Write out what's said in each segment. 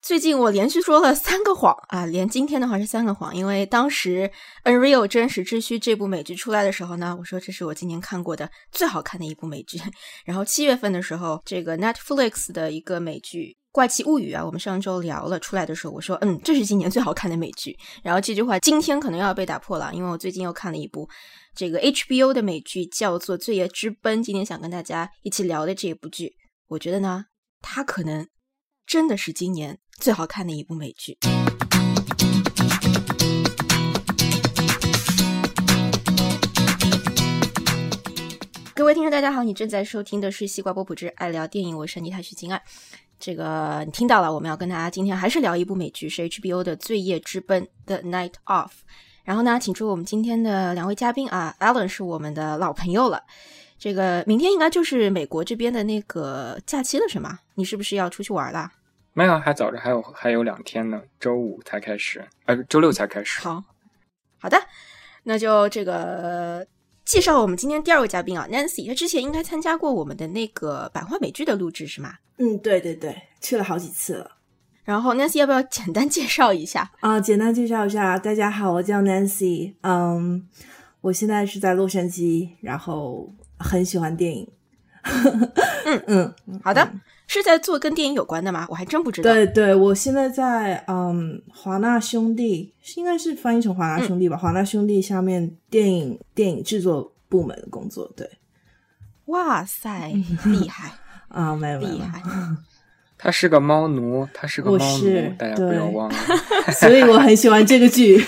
最近我连续说了三个谎啊，连今天的话是三个谎，因为当时《Unreal 真实之虚》这部美剧出来的时候呢，我说这是我今年看过的最好看的一部美剧。然后七月份的时候，这个 Netflix 的一个美剧《怪奇物语》啊，我们上周聊了出来的时候，我说嗯，这是今年最好看的美剧。然后这句话今天可能要被打破了，因为我最近又看了一部这个 HBO 的美剧，叫做《罪业之奔》。今天想跟大家一起聊的这部剧，我觉得呢，它可能真的是今年。最好看的一部美剧。各位听众，大家好，你正在收听的是西瓜波普之爱聊电影，我是妮塔徐金爱。这个你听到了，我们要跟大家今天还是聊一部美剧，是 HBO 的《罪业之奔》The《Night Off》。然后呢，请出我们今天的两位嘉宾啊，Alan 是我们的老朋友了。这个明天应该就是美国这边的那个假期了，是吗？你是不是要出去玩了？没有，还早着，还有还有两天呢，周五才开始，呃，周六才开始。好，好的，那就这个介绍我们今天第二位嘉宾啊，Nancy，他之前应该参加过我们的那个百花美剧的录制是吗？嗯，对对对，去了好几次了。然后 Nancy 要不要简单介绍一下啊？简单介绍一下，大家好，我叫 Nancy，嗯，我现在是在洛杉矶，然后很喜欢电影。嗯 嗯，好的。是在做跟电影有关的吗？我还真不知道。对对，我现在在嗯华纳兄弟，应该是翻译成华纳兄弟吧？华纳兄弟下面电影电影制作部门的工作。对，哇塞，厉害啊！没有厉害。他是个猫奴，他是个猫奴，大家不要忘了。所以我很喜欢这个剧。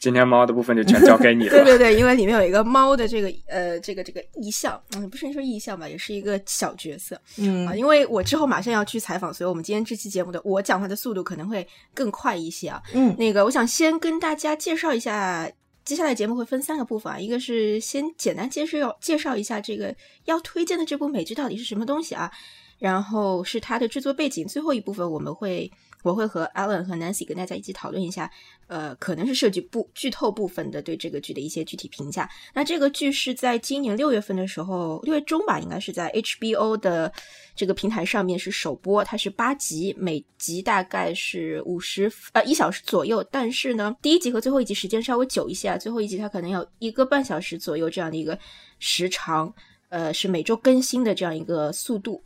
今天猫的部分就全交给你了。对对对，因为里面有一个猫的这个呃这个这个意象，嗯，不是说意象吧，也是一个小角色。嗯啊，因为我之后马上要去采访，所以我们今天这期节目的我讲话的速度可能会更快一些啊。嗯，那个我想先跟大家介绍一下，接下来节目会分三个部分啊，一个是先简单介绍介绍一下这个要推荐的这部美剧到底是什么东西啊。然后是它的制作背景，最后一部分我们会我会和 Alan 和 Nancy 跟大家一起讨论一下，呃，可能是涉及部剧透部分的对这个剧的一些具体评价。那这个剧是在今年六月份的时候，六月中吧，应该是在 HBO 的这个平台上面是首播，它是八集，每集大概是五十呃一小时左右，但是呢，第一集和最后一集时间稍微久一些啊，最后一集它可能有一个半小时左右这样的一个时长，呃，是每周更新的这样一个速度。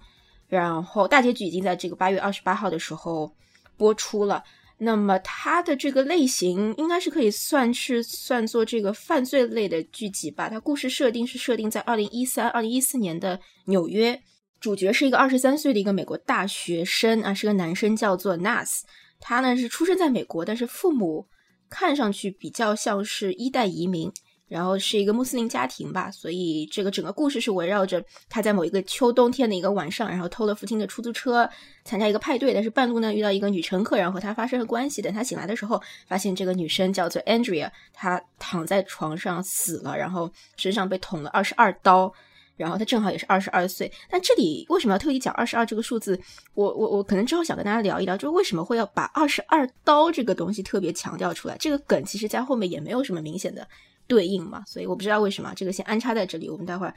然后大结局已经在这个八月二十八号的时候播出了。那么它的这个类型应该是可以算是算作这个犯罪类的剧集吧。它故事设定是设定在二零一三、二零一四年的纽约，主角是一个二十三岁的一个美国大学生啊，是个男生，叫做 Nas。他呢是出生在美国，但是父母看上去比较像是一代移民。然后是一个穆斯林家庭吧，所以这个整个故事是围绕着他在某一个秋冬天的一个晚上，然后偷了父亲的出租车参加一个派对，但是半路呢遇到一个女乘客，然后和他发生了关系。等他醒来的时候，发现这个女生叫做 Andrea，她躺在床上死了，然后身上被捅了二十二刀，然后她正好也是二十二岁。但这里为什么要特意讲二十二这个数字？我我我可能之后想跟大家聊一聊，就是为什么会要把二十二刀这个东西特别强调出来？这个梗其实在后面也没有什么明显的。对应嘛，所以我不知道为什么这个先安插在这里。我们待会儿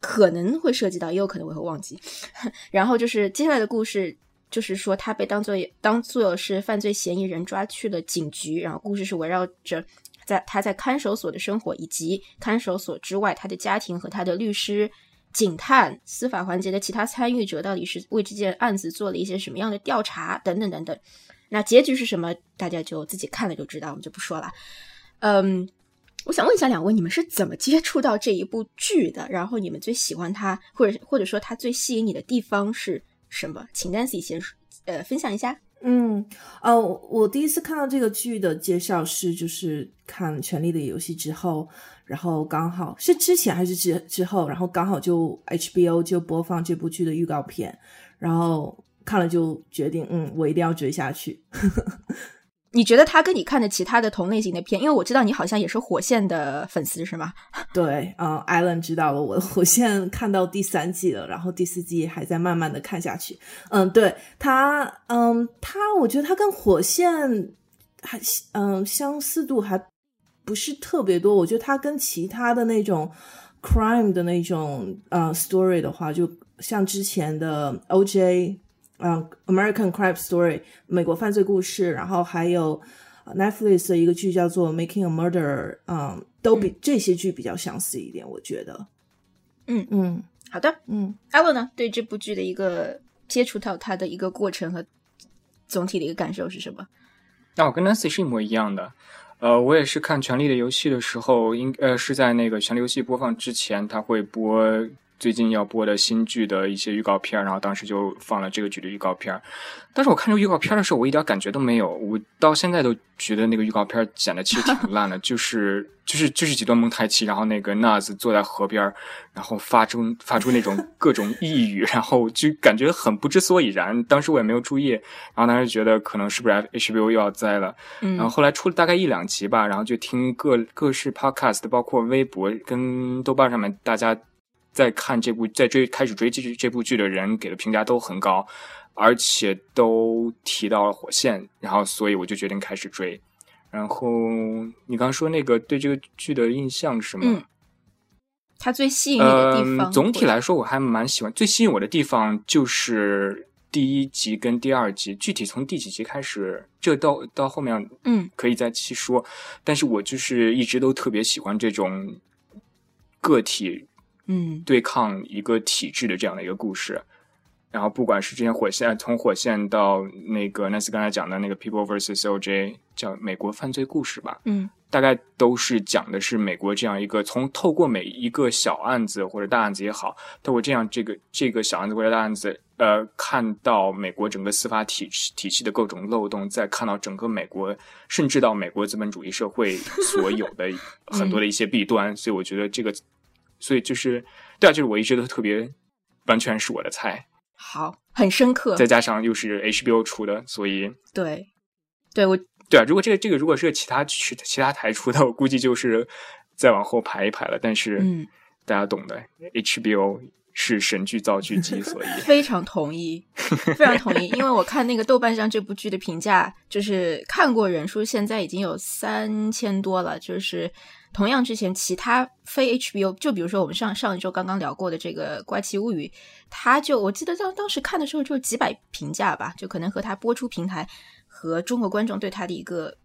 可能会涉及到，也有可能我会忘记。然后就是接下来的故事，就是说他被当做当做是犯罪嫌疑人抓去了警局。然后故事是围绕着在他在看守所的生活，以及看守所之外他的家庭和他的律师、警探、司法环节的其他参与者到底是为这件案子做了一些什么样的调查等等等等。那结局是什么，大家就自己看了就知道，我们就不说了。嗯。我想问一下两位，你们是怎么接触到这一部剧的？然后你们最喜欢它，或者或者说它最吸引你的地方是什么？请 Nancy 先呃分享一下。嗯，呃，我第一次看到这个剧的介绍是就是看《权力的游戏》之后，然后刚好是之前还是之之后，然后刚好就 HBO 就播放这部剧的预告片，然后看了就决定，嗯，我一定要追下去。你觉得他跟你看的其他的同类型的片，因为我知道你好像也是火线的粉丝，是吗？对，嗯艾伦知道了，我火线看到第三季了，然后第四季还在慢慢的看下去。嗯，对他，嗯，他，我觉得他跟火线还，嗯，相似度还不是特别多。我觉得他跟其他的那种 crime 的那种呃 story 的话，就像之前的 OJ。嗯，American Crime Story 美国犯罪故事，然后还有 Netflix 的一个剧叫做 Making a Murder，嗯，都比这些剧比较相似一点，我觉得。嗯嗯好的，嗯，艾洛呢？对这部剧的一个接触到它的一个过程和总体的一个感受是什么？那我跟 Nancy 是一模一样的。呃，我也是看《权力的游戏》的时候，应呃是在那个《权力游戏》播放之前，他会播最近要播的新剧的一些预告片，然后当时就放了这个剧的预告片。但是我看这个预告片的时候，我一点感觉都没有，我到现在都觉得那个预告片剪的其实挺烂的，就是就是就是几段蒙太奇，然后那个 Naz 坐在河边，然后发出发出那种 各种呓语，然后就感觉很不知所以然。当时我也没有注意，然后当时觉得可能是不是 HBO 又要栽了。嗯然后后来出了大概一两集吧，然后就听各各式 podcast，包括微博跟豆瓣上面大家在看这部在追开始追这这部剧的人给的评价都很高，而且都提到了火线，然后所以我就决定开始追。然后你刚说那个对这个剧的印象是吗？嗯它最吸引你的地方，嗯，总体来说我还蛮喜欢。最吸引我的地方就是第一集跟第二集，具体从第几集开始，这到到后面嗯可以再细说。但是我就是一直都特别喜欢这种个体嗯。对抗一个体制的这样的一个故事。然后不管是之前火线，从火线到那个 Nancy 刚才讲的那个 People vs OJ，叫美国犯罪故事吧，嗯。大概都是讲的是美国这样一个从透过每一个小案子或者大案子也好，透过这样这个这个小案子或者大案子，呃，看到美国整个司法体制体系的各种漏洞，再看到整个美国，甚至到美国资本主义社会所有的 很多的一些弊端，所以我觉得这个，所以就是对啊，就是我一直都特别完全是我的菜，好，很深刻，再加上又是 HBO 出的，所以。对对我对啊，如果这个这个如果是其他其其他台出的，我估计就是再往后排一排了。但是，嗯，大家懂的，HBO 是神剧造剧机，所以 非常同意，非常同意，因为我看那个豆瓣上这部剧的评价，就是看过人数现在已经有三千多了，就是同样之前其他非 HBO，就比如说我们上上一周刚刚聊过的这个《怪奇物语》，它就我记得当当时看的时候就几百评价吧，就可能和它播出平台和中国观众对它的一个。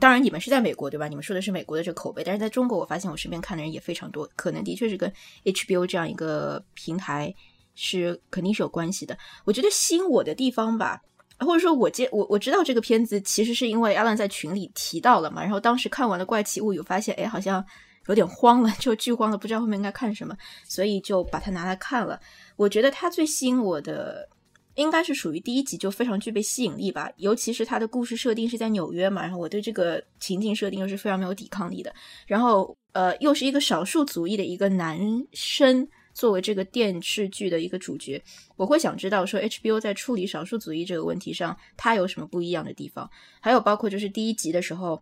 当然，你们是在美国对吧？你们说的是美国的这个口碑，但是在中国，我发现我身边看的人也非常多，可能的确是跟 HBO 这样一个平台是肯定是有关系的。我觉得吸引我的地方吧，或者说我接我我知道这个片子其实是因为 Alan 在群里提到了嘛，然后当时看完了《怪奇物语》，发现哎好像有点慌了，就剧荒了，不知道后面应该看什么，所以就把它拿来看了。我觉得它最吸引我的。应该是属于第一集就非常具备吸引力吧，尤其是它的故事设定是在纽约嘛，然后我对这个情境设定又是非常没有抵抗力的，然后呃又是一个少数族裔的一个男生作为这个电视剧的一个主角，我会想知道说 HBO 在处理少数族裔这个问题上，它有什么不一样的地方，还有包括就是第一集的时候。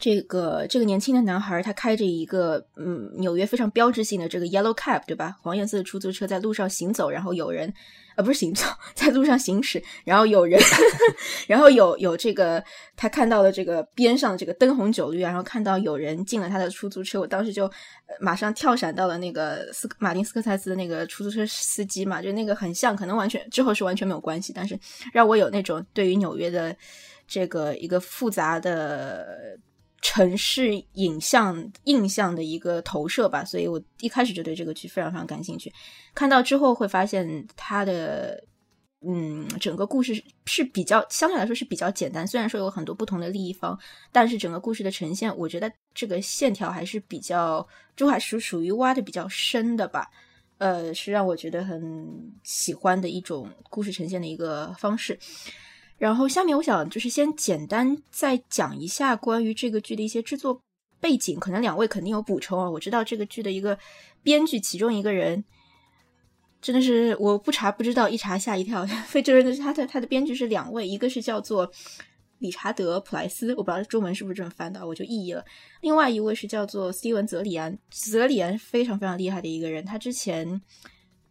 这个这个年轻的男孩，他开着一个嗯纽约非常标志性的这个 yellow cab，对吧？黄颜色的出租车在路上行走，然后有人，呃，不是行走，在路上行驶，然后有人，然后有有这个他看到了这个边上的这个灯红酒绿，然后看到有人进了他的出租车，我当时就、马上跳闪到了那个斯马丁斯科塞斯的那个出租车司机嘛，就那个很像，可能完全之后是完全没有关系，但是让我有那种对于纽约的这个一个复杂的。城市影像印象的一个投射吧，所以我一开始就对这个剧非常非常感兴趣。看到之后会发现它的嗯整个故事是比较相对来说是比较简单，虽然说有很多不同的利益方，但是整个故事的呈现，我觉得这个线条还是比较朱海是属于挖的比较深的吧。呃，是让我觉得很喜欢的一种故事呈现的一个方式。然后下面我想就是先简单再讲一下关于这个剧的一些制作背景，可能两位肯定有补充啊。我知道这个剧的一个编剧，其中一个人真的是我不查不知道，一查吓一跳。非洲人的他的他的编剧是两位，一个是叫做理查德·普莱斯，我不知道中文是不是这么翻的，我就意译了。另外一位是叫做斯蒂文·泽里安，泽里安非常非常厉害的一个人。他之前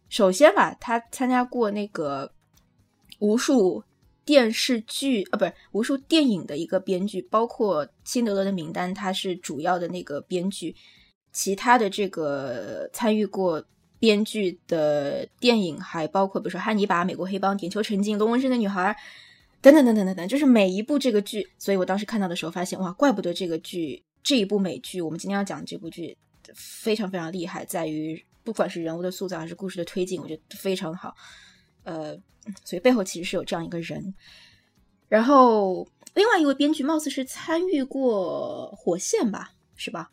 首先吧，他参加过那个无数。电视剧啊，不是无数电影的一个编剧，包括《辛德勒的名单》，他是主要的那个编剧。其他的这个参与过编剧的电影，还包括比如说《汉尼拔》《美国黑帮》《点球成金》《龙纹身的女孩》等等等等等等，就是每一部这个剧。所以我当时看到的时候，发现哇，怪不得这个剧这一部美剧，我们今天要讲这部剧非常非常厉害，在于不管是人物的塑造还是故事的推进，我觉得非常好。呃，所以背后其实是有这样一个人。然后另外一位编剧貌似是参与过《火线》吧，是吧？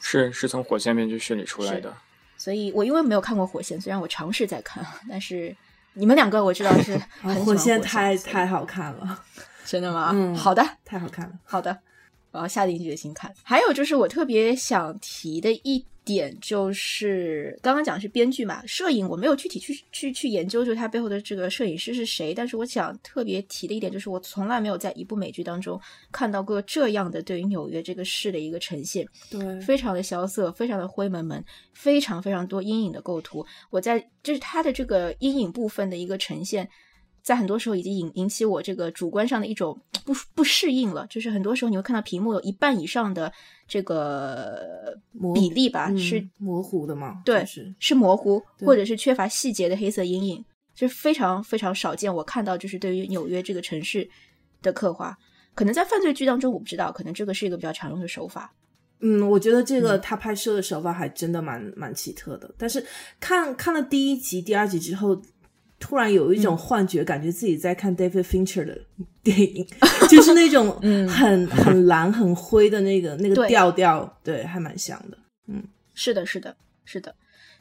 是是从《火线》编剧室里出来的。所以我因为没有看过《火线》，虽然我尝试在看，但是你们两个我知道是 很火线太太好看了，真的吗？嗯，好的，太好看了，好的，我要下定决心看。还有就是我特别想提的一。点就是刚刚讲是编剧嘛，摄影我没有具体去去去研究，就他背后的这个摄影师是谁。但是我想特别提的一点就是，我从来没有在一部美剧当中看到过这样的对于纽约这个市的一个呈现，对，非常的萧瑟，非常的灰蒙蒙，非常非常多阴影的构图。我在就是他的这个阴影部分的一个呈现。在很多时候已经引引起我这个主观上的一种不不适应了，就是很多时候你会看到屏幕有一半以上的这个比例吧，是模糊的嘛？对，是是模糊，或者是缺乏细节的黑色阴影，就是非常非常少见。我看到就是对于纽约这个城市的刻画，可能在犯罪剧当中我不知道，可能这个是一个比较常用的手法。嗯，我觉得这个他拍摄的手法还真的蛮蛮奇特的。但是看看了第一集、第二集之后。突然有一种幻觉，感觉自己在看 David Fincher 的电影，就是那种 很很蓝、很灰的那个 那个调调，对，还蛮像的。嗯，是的，是的，是的。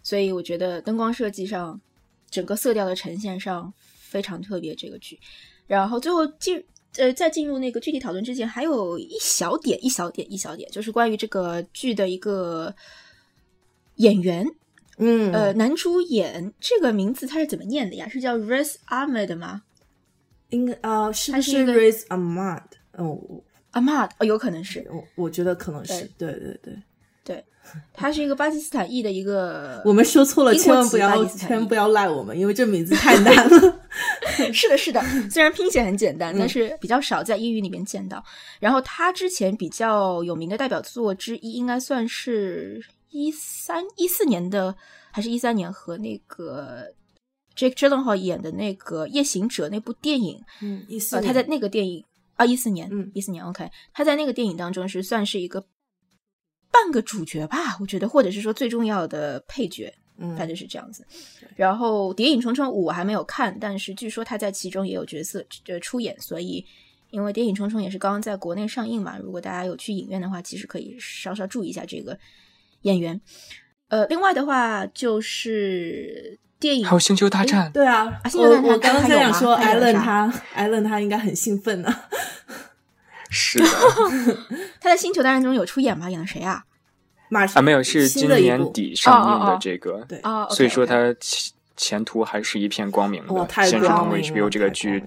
所以我觉得灯光设计上，整个色调的呈现上非常特别。这个剧，然后最后进呃，在进入那个具体讨论之前，还有一小点、一小点、一小点，就是关于这个剧的一个演员。嗯，呃，男主演这个名字他是怎么念的呀？是叫 Riz Ahmed 吗？应该呃，是不是 Riz Ahmed？哦，Ahmed，哦，有可能是，我我觉得可能是，对对对对，他是一个巴基斯坦裔的一个。我们说错了，千万不要千万不要赖我们，因为这名字 太难了。是的，是的，虽然拼写很简单，但是比较少在英语里面见到。然后他之前比较有名的代表作之一，应该算是。一三一四年的还是一三年和那个 Jake Gyllenhaal 演的那个《夜行者》那部电影，嗯，一四，他在那个电影啊，一四年，嗯，一四年，OK，他在那个电影当中是算是一个半个主角吧，我觉得，或者是说最重要的配角，嗯，反正是这样子。然后《谍影重重五》我还没有看，但是据说他在其中也有角色呃出演，所以因为《谍影重重》也是刚刚在国内上映嘛，如果大家有去影院的话，其实可以稍稍注意一下这个。演员，呃，另外的话就是电影，还有《星球大战》。对啊，我我刚刚在想说，艾伦他，艾伦他应该很兴奋呢。是的，他在《星球大战》中有出演吗？演的谁啊？马啊，没有，是今年底上映的这个。对，所以说他前前途还是一片光明的。先是通过 HBO 这个剧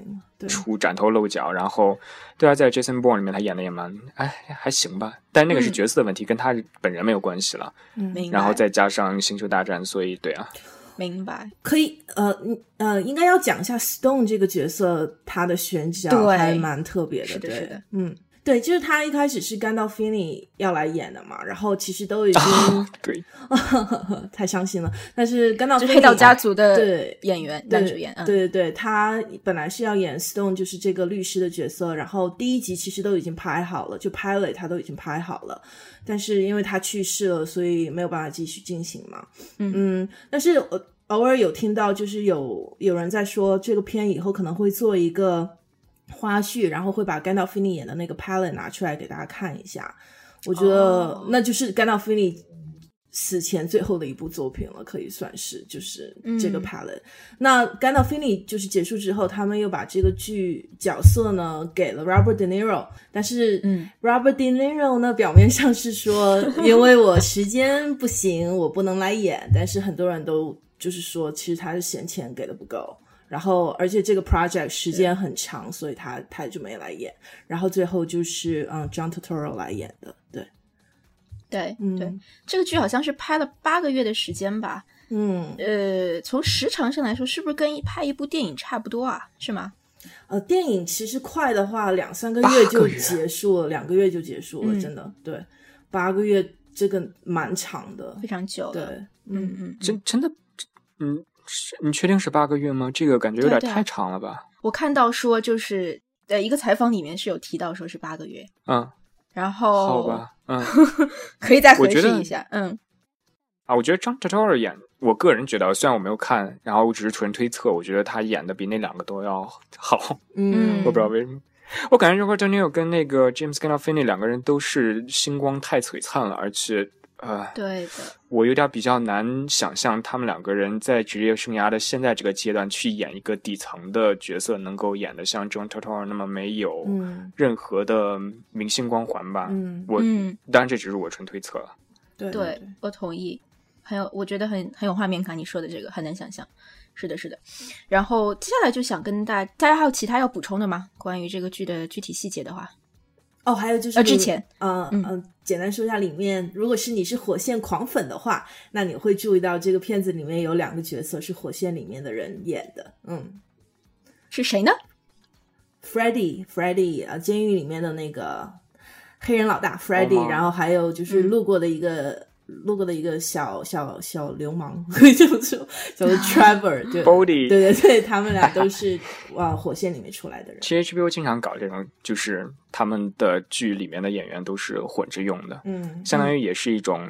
出崭头露脚，然后。对啊，在《Jason Bourne》里面，他演的也蛮哎还行吧，但那个是角色的问题，跟他本人没有关系了。嗯，然后再加上《星球大战》，所以对啊，明白。可以呃呃，应该要讲一下 Stone 这个角色，他的选角还蛮特别的，对，嗯。对，就是他一开始是甘道菲尼要来演的嘛，然后其实都已经对，太伤心了。但是甘道菲尼黑道家族的对演员男主演，对对对，他本来是要演 Stone，就是这个律师的角色，然后第一集其实都已经拍好了，就 pilot 他都已经拍好了，但是因为他去世了，所以没有办法继续进行嘛。嗯，但是我偶尔有听到，就是有有人在说这个片以后可能会做一个。花絮，然后会把甘道夫尼演的那个 palette 拿出来给大家看一下。我觉得那就是甘道夫尼死前最后的一部作品了，可以算是就是这个 palette。那甘道夫尼就是结束之后，他们又把这个剧角色呢给了 Robert De Niro，但是嗯，Robert De Niro 呢表面上是说因为我时间不行，我不能来演，但是很多人都就是说其实他是嫌钱给的不够。然后，而且这个 project 时间很长，所以他他就没来演。然后最后就是嗯，John Turturro 来演的，对，对，嗯对，这个剧好像是拍了八个月的时间吧？嗯，呃，从时长上来说，是不是跟拍一部电影差不多啊？是吗？呃，电影其实快的话，两三个月就结束了，两个月就结束了，真的，对，八个月这个蛮长的，非常久对。，嗯嗯嗯，真真的，嗯，是你确定是八个月吗？这个感觉有点太长了吧？我看到说就是呃一个采访里面是有提到说是八个月，嗯，然后好吧，嗯 可以再核实一下。嗯啊，我觉得张 o r 演，我个人觉得，虽然我没有看，然后我只是纯推测，我觉得他演的比那两个都要好。嗯，我不知道为什么，我感觉 Robert De Niro 跟那个 James Gandolfini 两个人都是星光太璀璨了，而且呃，对的，我有点比较难想象他们两个人在职业生涯的现在这个阶段去演一个底层的角色，能够演的像 John Turturro 那么没有嗯任何的明星光环吧。嗯，我嗯，当然这只是我纯推测了。对对我同意，很有，我觉得很很有画面感。你说的这个很难想象，是的，是的。然后接下来就想跟大大家还有其他要补充的吗？关于这个剧的具体细节的话，哦，还有就是呃之前，嗯嗯嗯，简单说一下里面，如果是你是火线狂粉的话，那你会注意到这个片子里面有两个角色是火线里面的人演的，嗯是谁呢？，Freddy，Freddy 啊，监狱里面的那个黑人老大 Freddy，、哦然后还有就是嗯路过的一个。路过的一个小小小流氓，可以这么说，叫做 Trevor，对 Bodhi 对对对，他们俩都是 啊火线里面出来的人。其实 HBO 经常搞这种，就是他们的剧里面的演员都是混着用的，嗯，相当于也是一种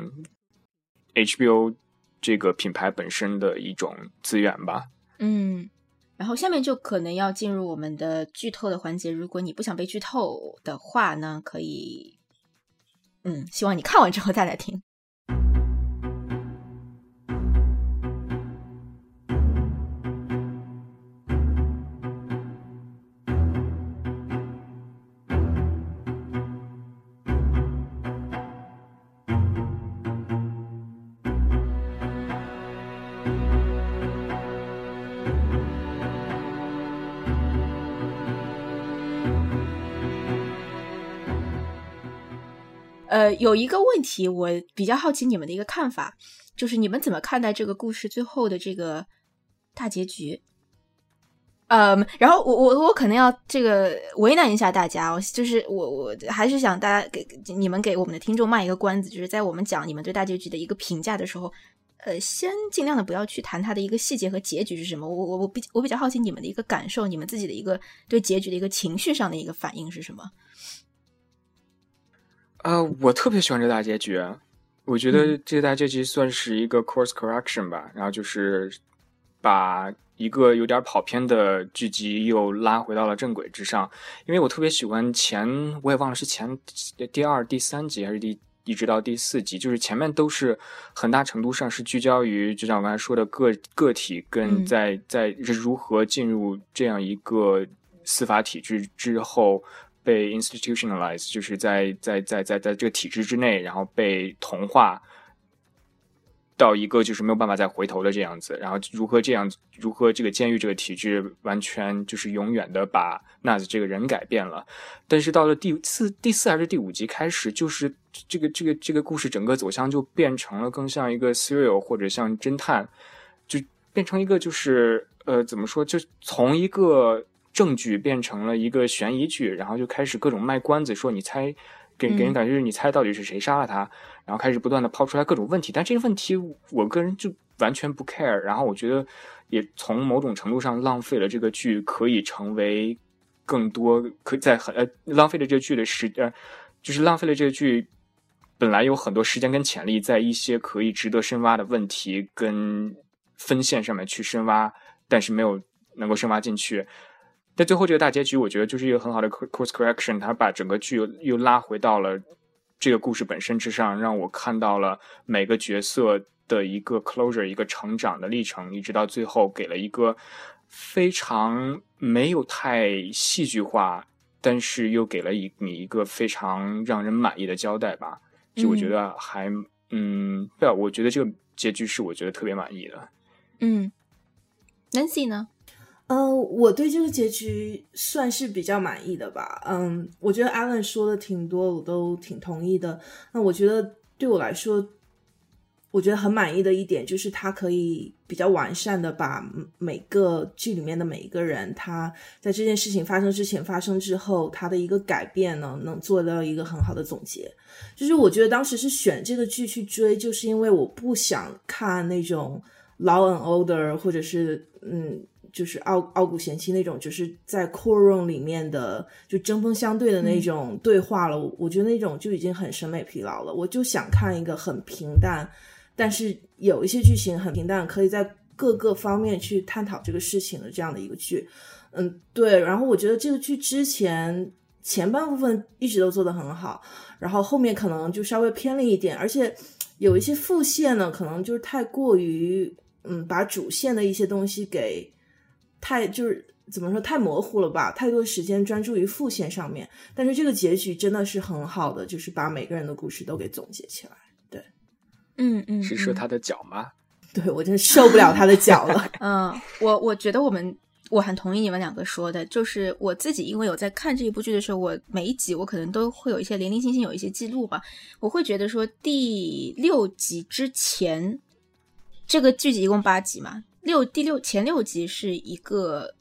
HBO 这个品牌本身的一种资源吧。嗯，然后下面就可能要进入我们的剧透的环节。如果你不想被剧透的话呢，可以，嗯，希望你看完之后再来听。呃，有一个问题，我比较好奇你们的一个看法，就是你们怎么看待这个故事最后的这个大结局？嗯，然后我我我可能要这个为难一下大家，我就是我我还是想大家给你们给我们的听众卖一个关子，就是在我们讲你们对大结局的一个评价的时候，呃，先尽量的不要去谈它的一个细节和结局是什么。我我我比我比较好奇你们的一个感受，你们自己的一个对结局的一个情绪上的一个反应是什么？呃，我特别喜欢这大结局，我觉得这大结局算是一个 course correction 吧，然后就是把一个有点跑偏的剧集又拉回到了正轨之上。因为我特别喜欢前，我也忘了是前第二、第三集还是第一直到第四集，就是前面都是很大程度上是聚焦于，就像我刚才说的个个体跟在在在如何进入这样一个司法体制之后。被 institutionalize，就是在在在在在这个体制之内，然后被同化到一个就是没有办法再回头的这样子，然后如何这样，如何这个监狱这个体制完全就是永远的把纳子这个人改变了，但是到了第四第四还是第五集开始，就是这个这个这个故事整个走向就变成了更像一个 serial 或者像侦探，就变成一个就是呃怎么说，就从一个。证据变成了一个悬疑剧，然后就开始各种卖关子，说你猜，给给人感觉就是你猜到底是谁杀了他，然后开始不断的抛出来各种问题，但这个问题我个人就完全不 care，然后我觉得也从某种程度上浪费了这个剧可以成为更多可在很呃浪费了这个剧的时呃就是浪费了这个剧本来有很多时间跟潜力在一些可以值得深挖的问题跟分线上面去深挖，但是没有能够深挖进去。但最后这个大结局，我觉得就是一个很好的 course correction，它把整个剧又又拉回到了这个故事本身之上，让我看到了每个角色的一个 closure，一个成长的历程，一直到最后给了一个非常没有太戏剧化，但是又给了一你一个非常让人满意的交代吧。就我觉得还嗯，不要，我觉得这个结局是我觉得特别满意的。嗯，Nancy 呢？呃，我对这个结局算是比较满意的吧。嗯，我觉得 Alan 说的挺多，我都挺同意的。那我觉得对我来说，我觉得很满意的一点就是，它可以比较完善的把每个剧里面的每一个人，他在这件事情发生之前、发生之后，他的一个改变呢，能做到一个很好的总结。就是我觉得当时是选这个剧去追，就是因为我不想看那种《Law and Order》或者是嗯，就是傲傲骨贤妻那种，就是在 courtroom 里面的就针锋相对的那种对话了。我觉得那种就已经很审美疲劳了。我就想看一个很平淡。但是有一些剧情很平淡，可以在各个方面去探讨这个事情的这样的一个剧，嗯，对。然后我觉得这个剧之前前半部分一直都做得很好，然后后面可能就稍微偏了一点，而且有一些副线呢，可能就是太过于嗯，把主线的一些东西给太就是怎么说太模糊了吧，太多时间专注于副线上面。但是这个结局真的是很好的，就是把每个人的故事都给总结起来。对嗯嗯，是说他的脚吗？对我真受不了他的脚了。嗯，我我觉得我们我很同意你们两个说的，就是我自己因为有在看这一部剧的时候，我每一集我可能都会有一些零零星星有一些记录吧。我会觉得说第六集之前，这个剧集一共八集嘛，六第六前六集是一个，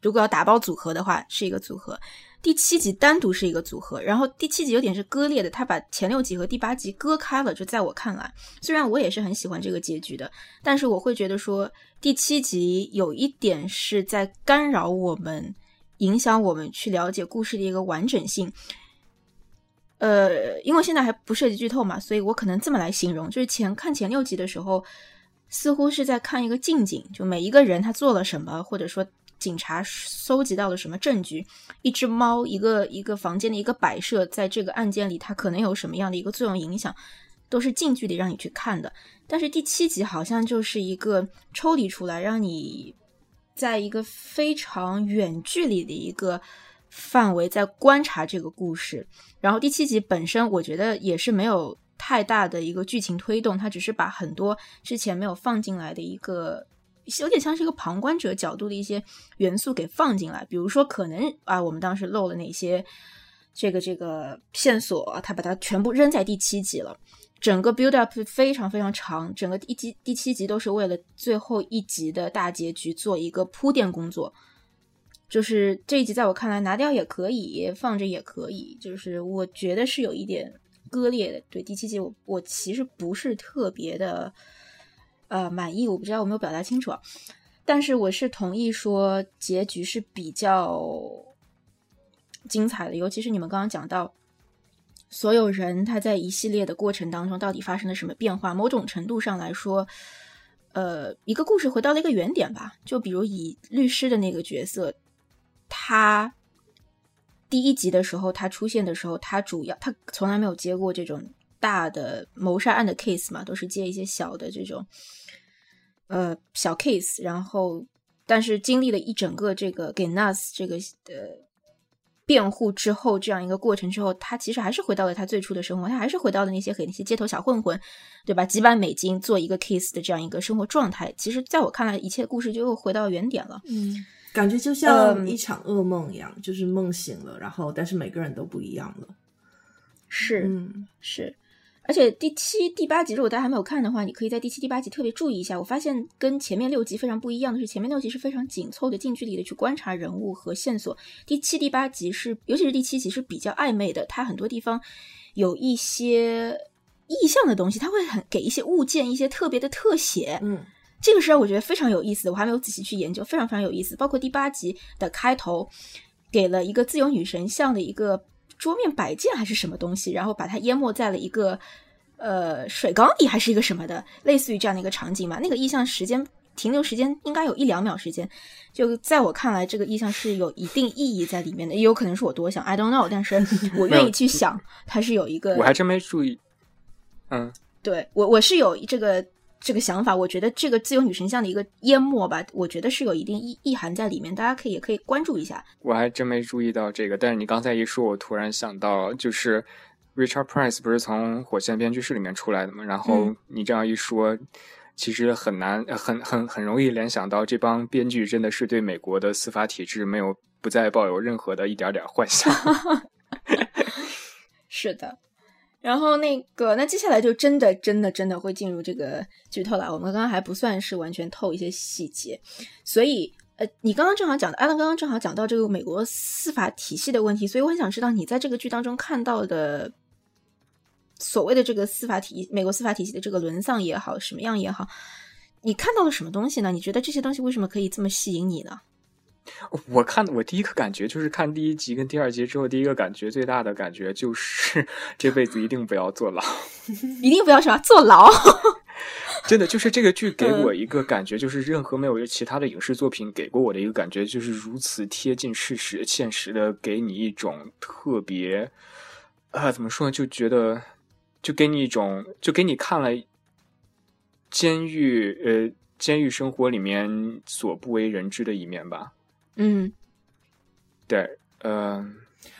如果要打包组合的话是一个组合。第七集单独是一个组合，然后第七集有点是割裂的，他把前六集和第八集割开了。就在我看来，虽然我也是很喜欢这个结局的，但是我会觉得说第七集有一点是在干扰我们、影响我们去了解故事的一个完整性。呃，因为现在还不涉及剧透嘛，所以我可能这么来形容：就是前看前六集的时候，似乎是在看一个近景，就每一个人他做了什么，或者说。警察搜集到了什么证据？一只猫，一个一个房间的一个摆设，在这个案件里，它可能有什么样的一个作用影响，都是近距离让你去看的。但是第七集好像就是一个抽离出来，让你在一个非常远距离的一个范围在观察这个故事。然后第七集本身，我觉得也是没有太大的一个剧情推动，它只是把很多之前没有放进来的一个。有点像是一个旁观者角度的一些元素给放进来，比如说可能啊，我们当时漏了哪些这个这个线索，他把它全部扔在第七集了。整个 build up 非常非常长，整个一集第七集都是为了最后一集的大结局做一个铺垫工作。就是这一集在我看来拿掉也可以，放着也可以，就是我觉得是有一点割裂的。对第七集，我我其实不是特别的。呃，满意我不知道我没有表达清楚，但是我是同意说结局是比较精彩的，尤其是你们刚刚讲到所有人他在一系列的过程当中到底发生了什么变化，某种程度上来说，呃，一个故事回到了一个原点吧。就比如以律师的那个角色，他第一集的时候他出现的时候，他主要他从来没有接过这种。大的谋杀案的 case 嘛，都是接一些小的这种，呃，小 case，然后，但是经历了一整个这个给 Nas 这个的辩护之后，这样一个过程之后，他其实还是回到了他最初的生活，他还是回到了那些给那些街头小混混，对吧？几百美金做一个 case 的这样一个生活状态，其实在我看来，一切故事就又回到原点了。嗯，感觉就像一场噩梦一样，就是梦醒了，然后但是每个人都不一样了。是，嗯，是。而且第七、第八集，如果大家还没有看的话，你可以在第七、第八集特别注意一下。我发现跟前面六集非常不一样的是，前面六集是非常紧凑的、近距离的去观察人物和线索。第七、第八集是，尤其是第七集是比较暧昧的，它很多地方有一些意象的东西，它会很给一些物件一些特别的特写。嗯，这个是我觉得非常有意思，我还没有仔细去研究，非常非常有意思。包括第八集的开头，给了一个自由女神像的一个。桌面摆件还是什么东西，然后把它淹没在了一个呃水缸里，还是一个什么的，类似于这样的一个场景嘛？那个意象时间停留时间应该有一两秒时间，就在我看来，这个意象是有一定意义在里面的，也有可能是我多想，I don't know，但是 我愿意去想，它是有一个。我还真没注意，嗯，对我我是有这个。这个想法，我觉得这个自由女神像的一个淹没吧，我觉得是有一定意意涵在里面，大家可以也可以关注一下。我还真没注意到这个，但是你刚才一说，我突然想到，就是 Richard Price 不是从火线编剧室里面出来的嘛？然后你这样一说，其实很难，很很很容易联想到这帮编剧真的是对美国的司法体制没有不再抱有任何的一点点幻想。是的。然后那个，那接下来就真的、真的、真的会进入这个剧透了。我们刚刚还不算是完全透一些细节，所以，呃，你刚刚正好讲的，阿伦刚刚正好讲到这个美国司法体系的问题，所以我很想知道你在这个剧当中看到的所谓的这个司法体，美国司法体系的这个沦丧也好，什么样也好，你看到了什么东西呢？你觉得这些东西为什么可以这么吸引你呢？我看我第一个感觉就是看第一集跟第二集之后，第一个感觉最大的感觉就是 这辈子一定不要坐牢，一定不要什么坐牢。真的就是这个剧给我一个感觉，就是任何没有其他的影视作品给过我的一个感觉，就是如此贴近事实、现实的，给你一种特别啊，怎么说呢？就觉得就给你一种，就给你看了监狱呃监狱生活里面所不为人知的一面吧。嗯，对，呃，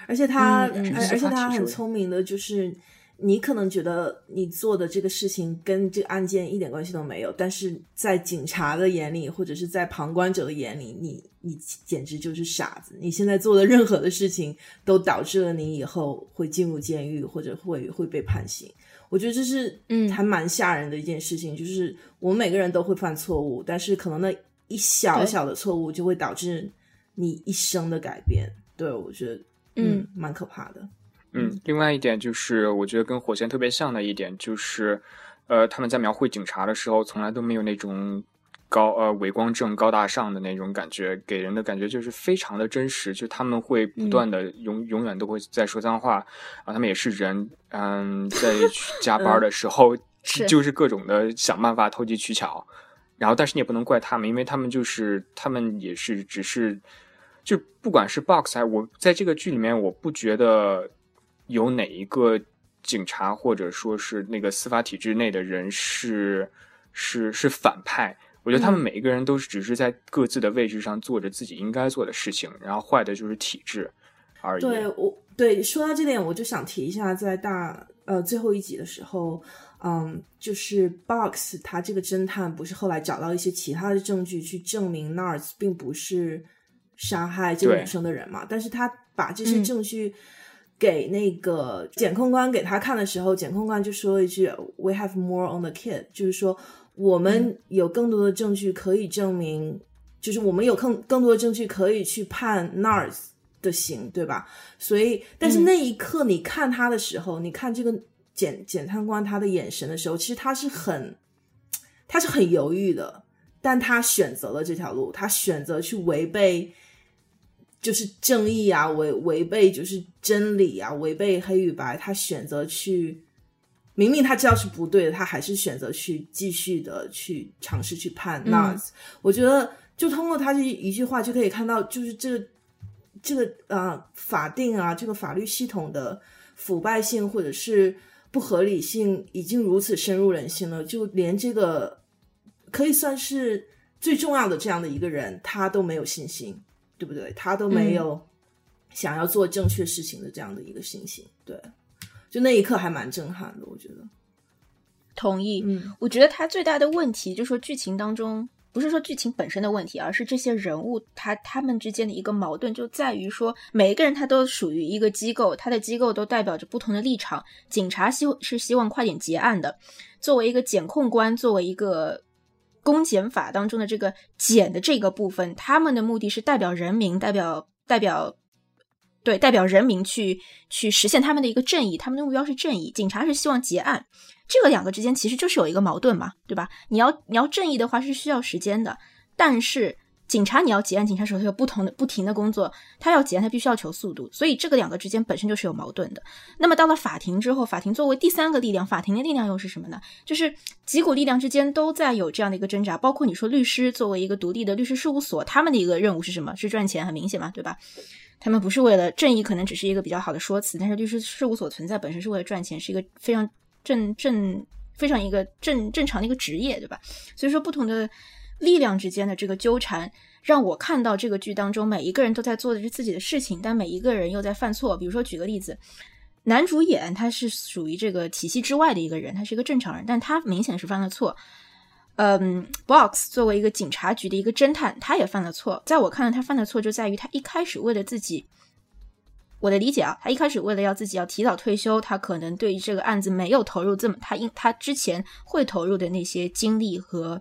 而且他，嗯嗯而而且他很聪明的，就是你可能觉得你做的这个事情跟这个案件一点关系都没有，但是在警察的眼里，或者是在旁观者的眼里，你你简直就是傻子。你现在做的任何的事情，都导致了你以后会进入监狱，或者会会被判刑。我觉得这是嗯还蛮吓人的一件事情，就是我们每个人都会犯错误，但是可能那一小小的错误就会导致你一生的改变。对我觉得，嗯，蛮可怕的。嗯，另外一点就是，我觉得跟火线特别像的一点就是，呃，他们在描绘警察的时候，从来都没有那种高呃伟光正、高大上的那种感觉，给人的感觉就是非常的真实，就他们会不断的永、永远都会在说脏话，然后他们也是人，嗯，在 加班的时候，是就是各种的想办法投机取巧，然后但是你也不能怪他们，因为他们就是他们也是只是。就不管是 Box 还我在这个剧里面，我不觉得有哪一个警察或者说是那个司法体制内的人是是是反派。我觉得他们每一个人都是只是在各自的位置上做着自己应该做的事情，然后坏的就是体制而已。对我对说到这点，我就想提一下，在大呃最后一集的时候，嗯，就是 Box 他这个侦探不是后来找到一些其他的证据去证明 Nars 并不是杀害这个女生的人嘛，但是他把这些嗯证据给那个检控官给他看的时候，检控官就说了一句 “We have more on the kid”，就是说我们有更多的证据可以证明，就是我们有更更多的证据可以去判 Nars 的刑，对吧？所以，但是嗯那一刻你看他的时候，你看这个检检察官他的眼神的时候，其实他是很他是很犹豫的，但他选择了这条路，他选择去违背。就是正义啊，违违背就是真理啊，违背黑与白，他选择去，明明他知道是不对的，他还是选择去继续的去尝试去判嗯 Nas、我觉得就通过他这一句话就可以看到，就是这个这个呃法定啊，这个法律系统的腐败性或者是不合理性已经如此深入人心了，就连这个可以算是最重要的这样的一个人，他都没有信心。对不对？他都没有想要做正确事情的这样的一个信心，对，就那一刻还蛮震撼的，我觉得。同意。嗯我觉得他最大的问题，就是说剧情当中，不是说剧情本身的问题，而是这些人物他他们之间的一个矛盾，就在于说每一个人他都属于一个机构，他的机构都代表着不同的立场。警察希是希望快点结案的，作为一个检控官，作为一个公检法当中的这个检的这个部分，他们的目的是代表人民，代表代表。对，代表人民去去实现他们的一个正义，他们的目标是正义。警察是希望结案，这个两个之间其实就是有一个矛盾嘛，对吧？你要你要正义的话是需要时间的，但是警察你要结案，警察手头有不同的不停的工作，他要结案，他必须要求速度，所以这个两个之间本身就是有矛盾的。那么到了法庭之后，法庭作为第三个力量，法庭的力量又是什么呢？就是几股力量之间都在有这样的一个挣扎，包括你说律师作为一个独立的律师事务所，他们的一个任务是什么？是赚钱，很明显嘛，对吧？他们不是为了正义，可能只是一个比较好的说辞，但是律师事务所存在本身是为了赚钱，是一个非常正正非常一个正正常的一个职业，对吧？所以说，不同的力量之间的这个纠缠，让我看到这个剧当中每一个人都在做的是自己的事情，但每一个人又在犯错。比如说，举个例子，男主演他是属于这个体系之外的一个人，他是一个正常人，但他明显是犯了错。嗯，Box 作为一个警察局的一个侦探，他也犯了错。在我看来，他犯的错就在于他一开始为了自己我的理解啊，他一开始为了要自己要提早退休，他可能对这个案子没有投入这么他因他之前会投入的那些精力和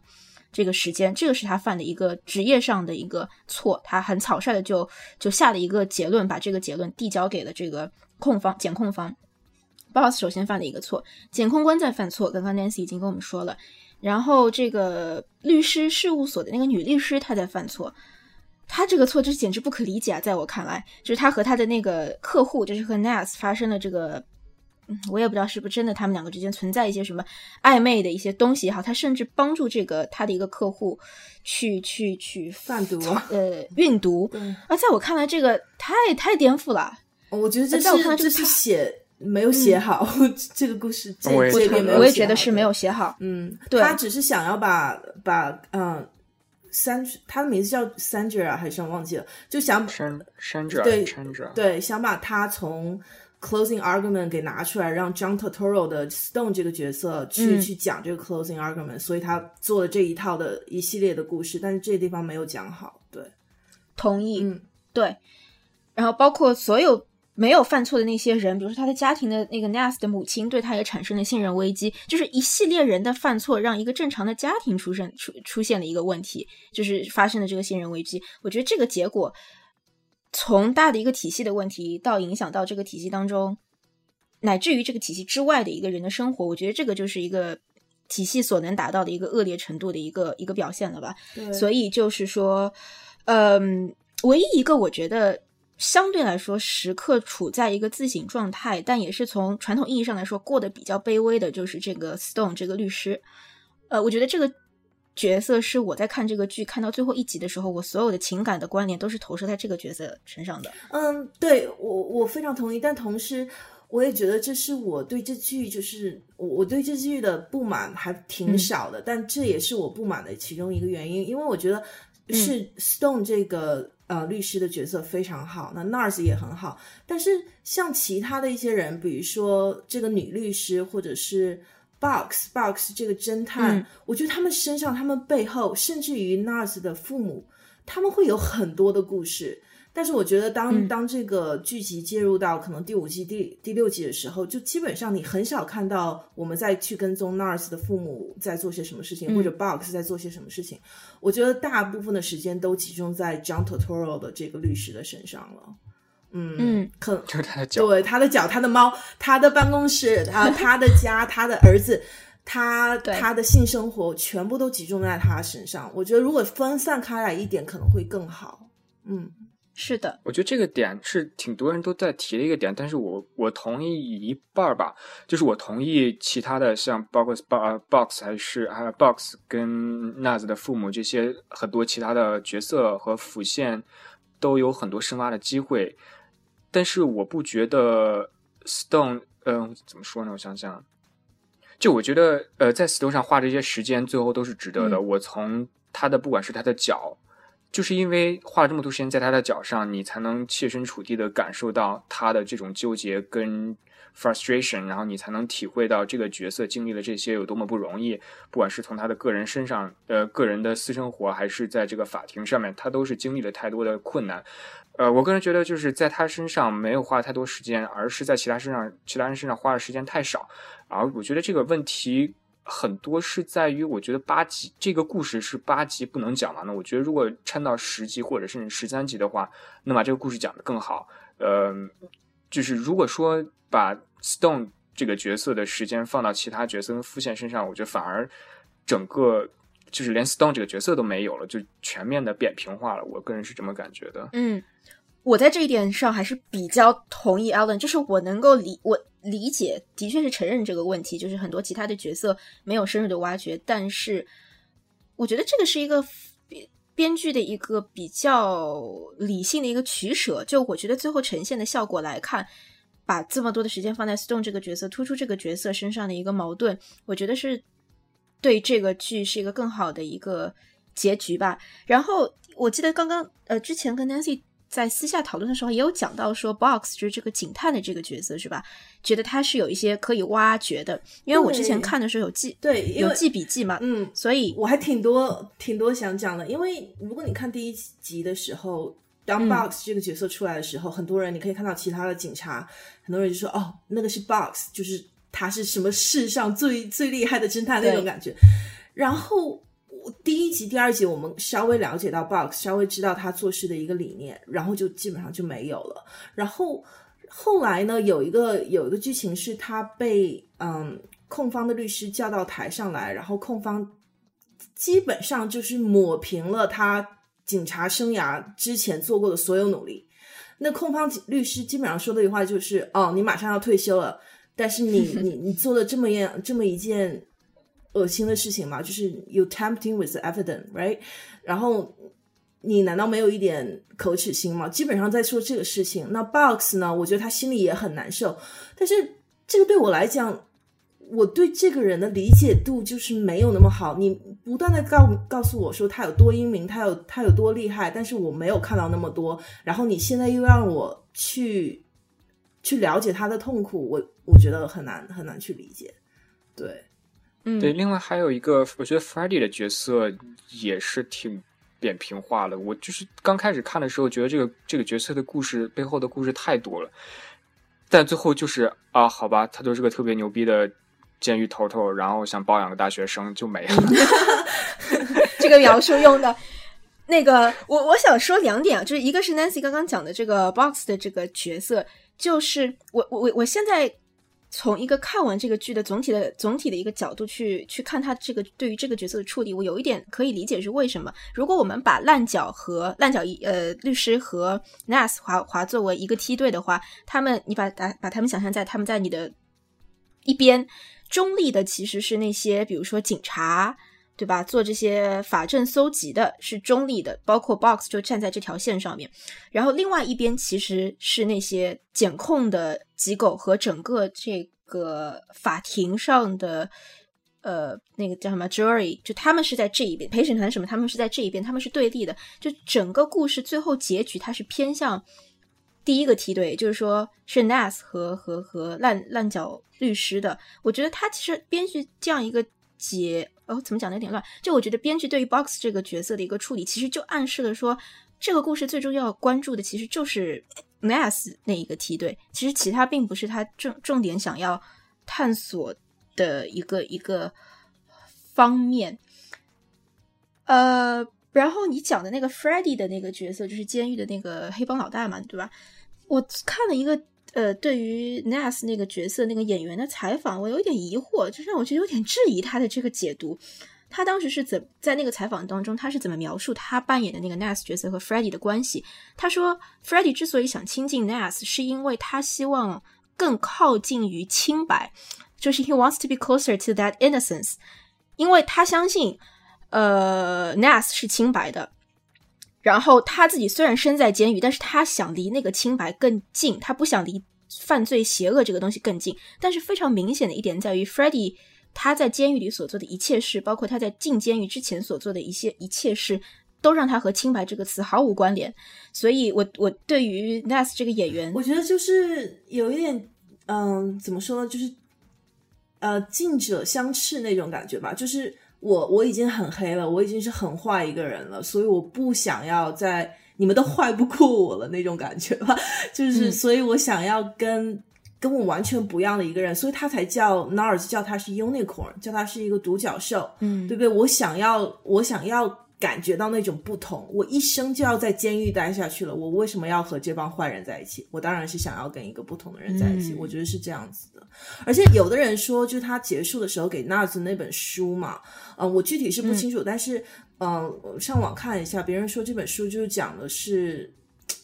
这个时间，这个是他犯的一个职业上的一个错。他很草率的就就下了一个结论，把这个结论递交给了这个控方检控方。Boss 首先犯了一个错，检控官在犯错。刚刚 Nancy 已经跟我们说了，然后这个律师事务所的那个女律师她在犯错。他这个错就是简直不可理解啊！在我看来，就是他和他的那个客户，就是和 Nas 发生了这个，我也不知道是不是真的，他们两个之间存在一些什么暧昧的一些东西也好。他甚至帮助这个他的一个客户去去去贩毒，呃，运毒。啊，在我看来，这个太太颠覆了。我觉得这是这是写没有写好 这个故事，这这边我也觉得是没有写好。嗯，对，他只是想要把把嗯。三，他的名字叫 Sandra 还是忘记了？就想山山者对对，想把他从 closing argument 给拿出来，让 John Turturro 的 Stone 这个角色去去讲这个 closing argument，所以他做了这一套的一系列的故事，但是这地方没有讲好。对，同意。嗯，对。然后包括所有。没有犯错的那些人，比如说他的家庭的那个 Nas 的母亲，对他也产生了信任危机。就是一系列人的犯错，让一个正常的家庭出生出出现了一个问题，就是发生了这个信任危机。我觉得这个结果，从大的一个体系的问题，到影响到这个体系当中，乃至于这个体系之外的一个人的生活，我觉得这个就是一个体系所能达到的一个恶劣程度的一个一个表现了吧。所以就是说，嗯，唯一一个我觉得。相对来说，时刻处在一个自省状态，但也是从传统意义上来说过得比较卑微的，就是这个 Stone 这个律师。呃，我觉得这个角色是我在看这个剧看到最后一集的时候，我所有的情感的关联都是投射在这个角色身上的。嗯，对我我非常同意，但同时我也觉得这是我对这剧就是我我对这剧的不满还挺少的，但这也是我不满的其中一个原因，因为我觉得是 Stone 这个。呃，律师的角色非常好，那 Nars 也很好，但是像其他的一些人，比如说这个女律师，或者是 Box Box 这个侦探，我觉得他们身上、他们背后，甚至于 Nars 的父母，他们会有很多的故事。但是我觉得，当当这个剧集介入到可能第五季、第第六季的时候，就基本上你很少看到我们再去跟踪 Nars 的父母在做些什么事情，或者 Box 在做些什么事情。我觉得大部分的时间都集中在 John Turturro 的这个律师的身上了。嗯嗯，可 就是他的脚，对他的脚，他的猫，他的办公室，他，他的家，他的儿子，他 他的性生活，全部都集中在他身上。我觉得如果分散开来一点，可能会更好。嗯。是的，我觉得这个点是挺多人都在提的一个点，但是我我同意一半吧，就是我同意其他的像包括 box 还是还有 box 跟 Naz 的父母这些很多其他的角色和辅线都有很多深挖的机会，但是我不觉得 Stone，嗯，怎么说呢？我想想，就我觉得呃，在 Stone 上花这些时间，最后都是值得的。我从他的不管是他的脚。就是因为花了这么多时间在他的脚上，你才能切身处地的感受到他的这种纠结跟 frustration，然后你才能体会到这个角色经历了这些有多么不容易。不管是从他的个人身上，呃，个人的私生活，还是在这个法庭上面，他都是经历了太多的困难。呃，我个人觉得就是在他身上没有花太多时间，而是在其他身上，其他人身上花的时间太少。而我觉得这个问题。很多是在于，我觉得八集这个故事是八集不能讲完的。我觉得如果撑到十集或者甚至十三集的话，能把这个故事讲得更好。呃，就是如果说把 Stone 这个角色的时间放到其他角色跟副线身上，我觉得反而整个就是连 Stone 这个角色都没有了，就全面的扁平化了。我个人是这么感觉的。嗯。我在这一点上还是比较同意 Allen，就是我能够理我理解，的确是承认这个问题，就是很多其他的角色没有深入的挖掘。但是，我觉得这个是一个编编剧的一个比较理性的一个取舍。就我觉得最后呈现的效果来看，把这么多的时间放在 Stone 这个角色，突出这个角色身上的一个矛盾，我觉得是对这个剧是一个更好的一个结局吧。然后我记得刚刚呃之前跟 Nancy。在私下讨论的时候，也有讲到说，Box 就是这个警探的这个角色是吧？觉得他是有一些可以挖掘的，因为我之前看的时候有记对有记笔记嘛，嗯，所以我还挺多挺多想讲的。因为如果你看第一集的时候当 Box 这个角色出来的时候，很多人你可以看到其他的警察，很多人就说哦，那个是 Box，就是他是什么世上最最厉害的侦探那种感觉。然后第一集、第二集我们稍微了解到 Box，稍微知道他做事的一个理念，然后就基本上就没有了。然后后来呢，有一个有一个剧情是他被嗯控方的律师叫到台上来，然后控方基本上就是抹平了他。警察生涯之前做过的所有努力，那控方律师基本上说的一句话就是：“哦，你马上要退休了，但是你 你你做了这么样这么一件恶心的事情嘛，就是 you tempting with the evidence，right？然后你难道没有一点可耻心吗？基本上在说这个事情。那 Box 呢？我觉得他心里也很难受，但是这个对我来讲。”我对这个人的理解度就是没有那么好。你不断的告告诉我说他有多英明，他有他有多厉害，但是我没有看到那么多。然后你现在又让我去去了解他的痛苦，我我觉得很难很难去理解。对，嗯，对。另外还有一个，我觉得 Freddie 的角色也是挺扁平化的。我就是刚开始看的时候，觉得这个这个角色的故事背后的故事太多了，但最后就是啊，好吧，他就是个特别牛逼的。监狱头头，然后想包养个大学生就没了。这个描述用的，那个我我想说两点啊，就是一个是 Nancy 刚刚讲的这个 Box 的这个角色，就是我我我我现在从一个看完这个剧的总体的总体的一个角度去去看他这个对于这个角色的处理，我有一点可以理解是为什么。如果我们把烂脚和烂脚一呃律师和 Nas 划划作为一个梯队的话，他们你把把把他们想象在他们在你的一边。中立的其实是那些，比如说警察，对吧？做这些法证搜集的是中立的，包括 Box 就站在这条线上面。然后另外一边其实是那些检控的机构和整个这个法庭上的，呃，那个叫什么 jury，就他们是在这一边，陪审团什么，他们是在这一边，他们是对立的。就整个故事最后结局，它是偏向。第一个梯队就是说是 Nas 和和和烂烂脚律师的，我觉得他其实编剧这样一个结哦，怎么讲的有点乱。就我觉得编剧对于 Box 这个角色的一个处理，其实就暗示了说，这个故事最终要关注的其实就是 Nas 那一个梯队，其实其他并不是他重重点想要探索的一个一个方面。呃，然后你讲的那个 Freddie 的那个角色，就是监狱的那个黑帮老大嘛，对吧？我看了一个呃，对于 Nas 那个角色那个演员的采访，我有点疑惑，就让我觉得有点质疑他的这个解读。他当时是怎在那个采访当中，他是怎么描述他扮演的那个 Nas 角色和 Freddie 的关系？他说，Freddie 之所以想亲近 Nas，是因为他希望更靠近于清白，就是 he wants to be closer to that innocence，因为他相信，呃，Nas 是清白的。然后他自己虽然身在监狱，但是他想离那个清白更近，他不想离犯罪邪恶这个东西更近。但是非常明显的一点在于，Freddie 他在监狱里所做的一切事，包括他在进监狱之前所做的一些一切事，都让他和清白这个词毫无关联。所以，我我对于 Nas 这个演员，我觉得就是有一点，嗯，怎么说呢，就是呃，近者相斥那种感觉吧，就是。我我已经很黑了，我已经是很坏一个人了，所以我不想要在你们都坏不过我了那种感觉吧，就是所以我想要跟跟我完全不一样的一个人，所以他才叫 Nars，叫他是 Unicorn，叫他是一个独角兽，嗯，对不对？我想要我想要。感觉到那种不同，我一生就要在监狱待下去了，我为什么要和这帮坏人在一起？我当然是想要跟一个不同的人在一起。我觉得是这样子的。而且有的人说，就他结束的时候给纳兹那本书嘛，嗯，我具体是不清楚，但是嗯，上网看一下，别人说这本书就是讲的是，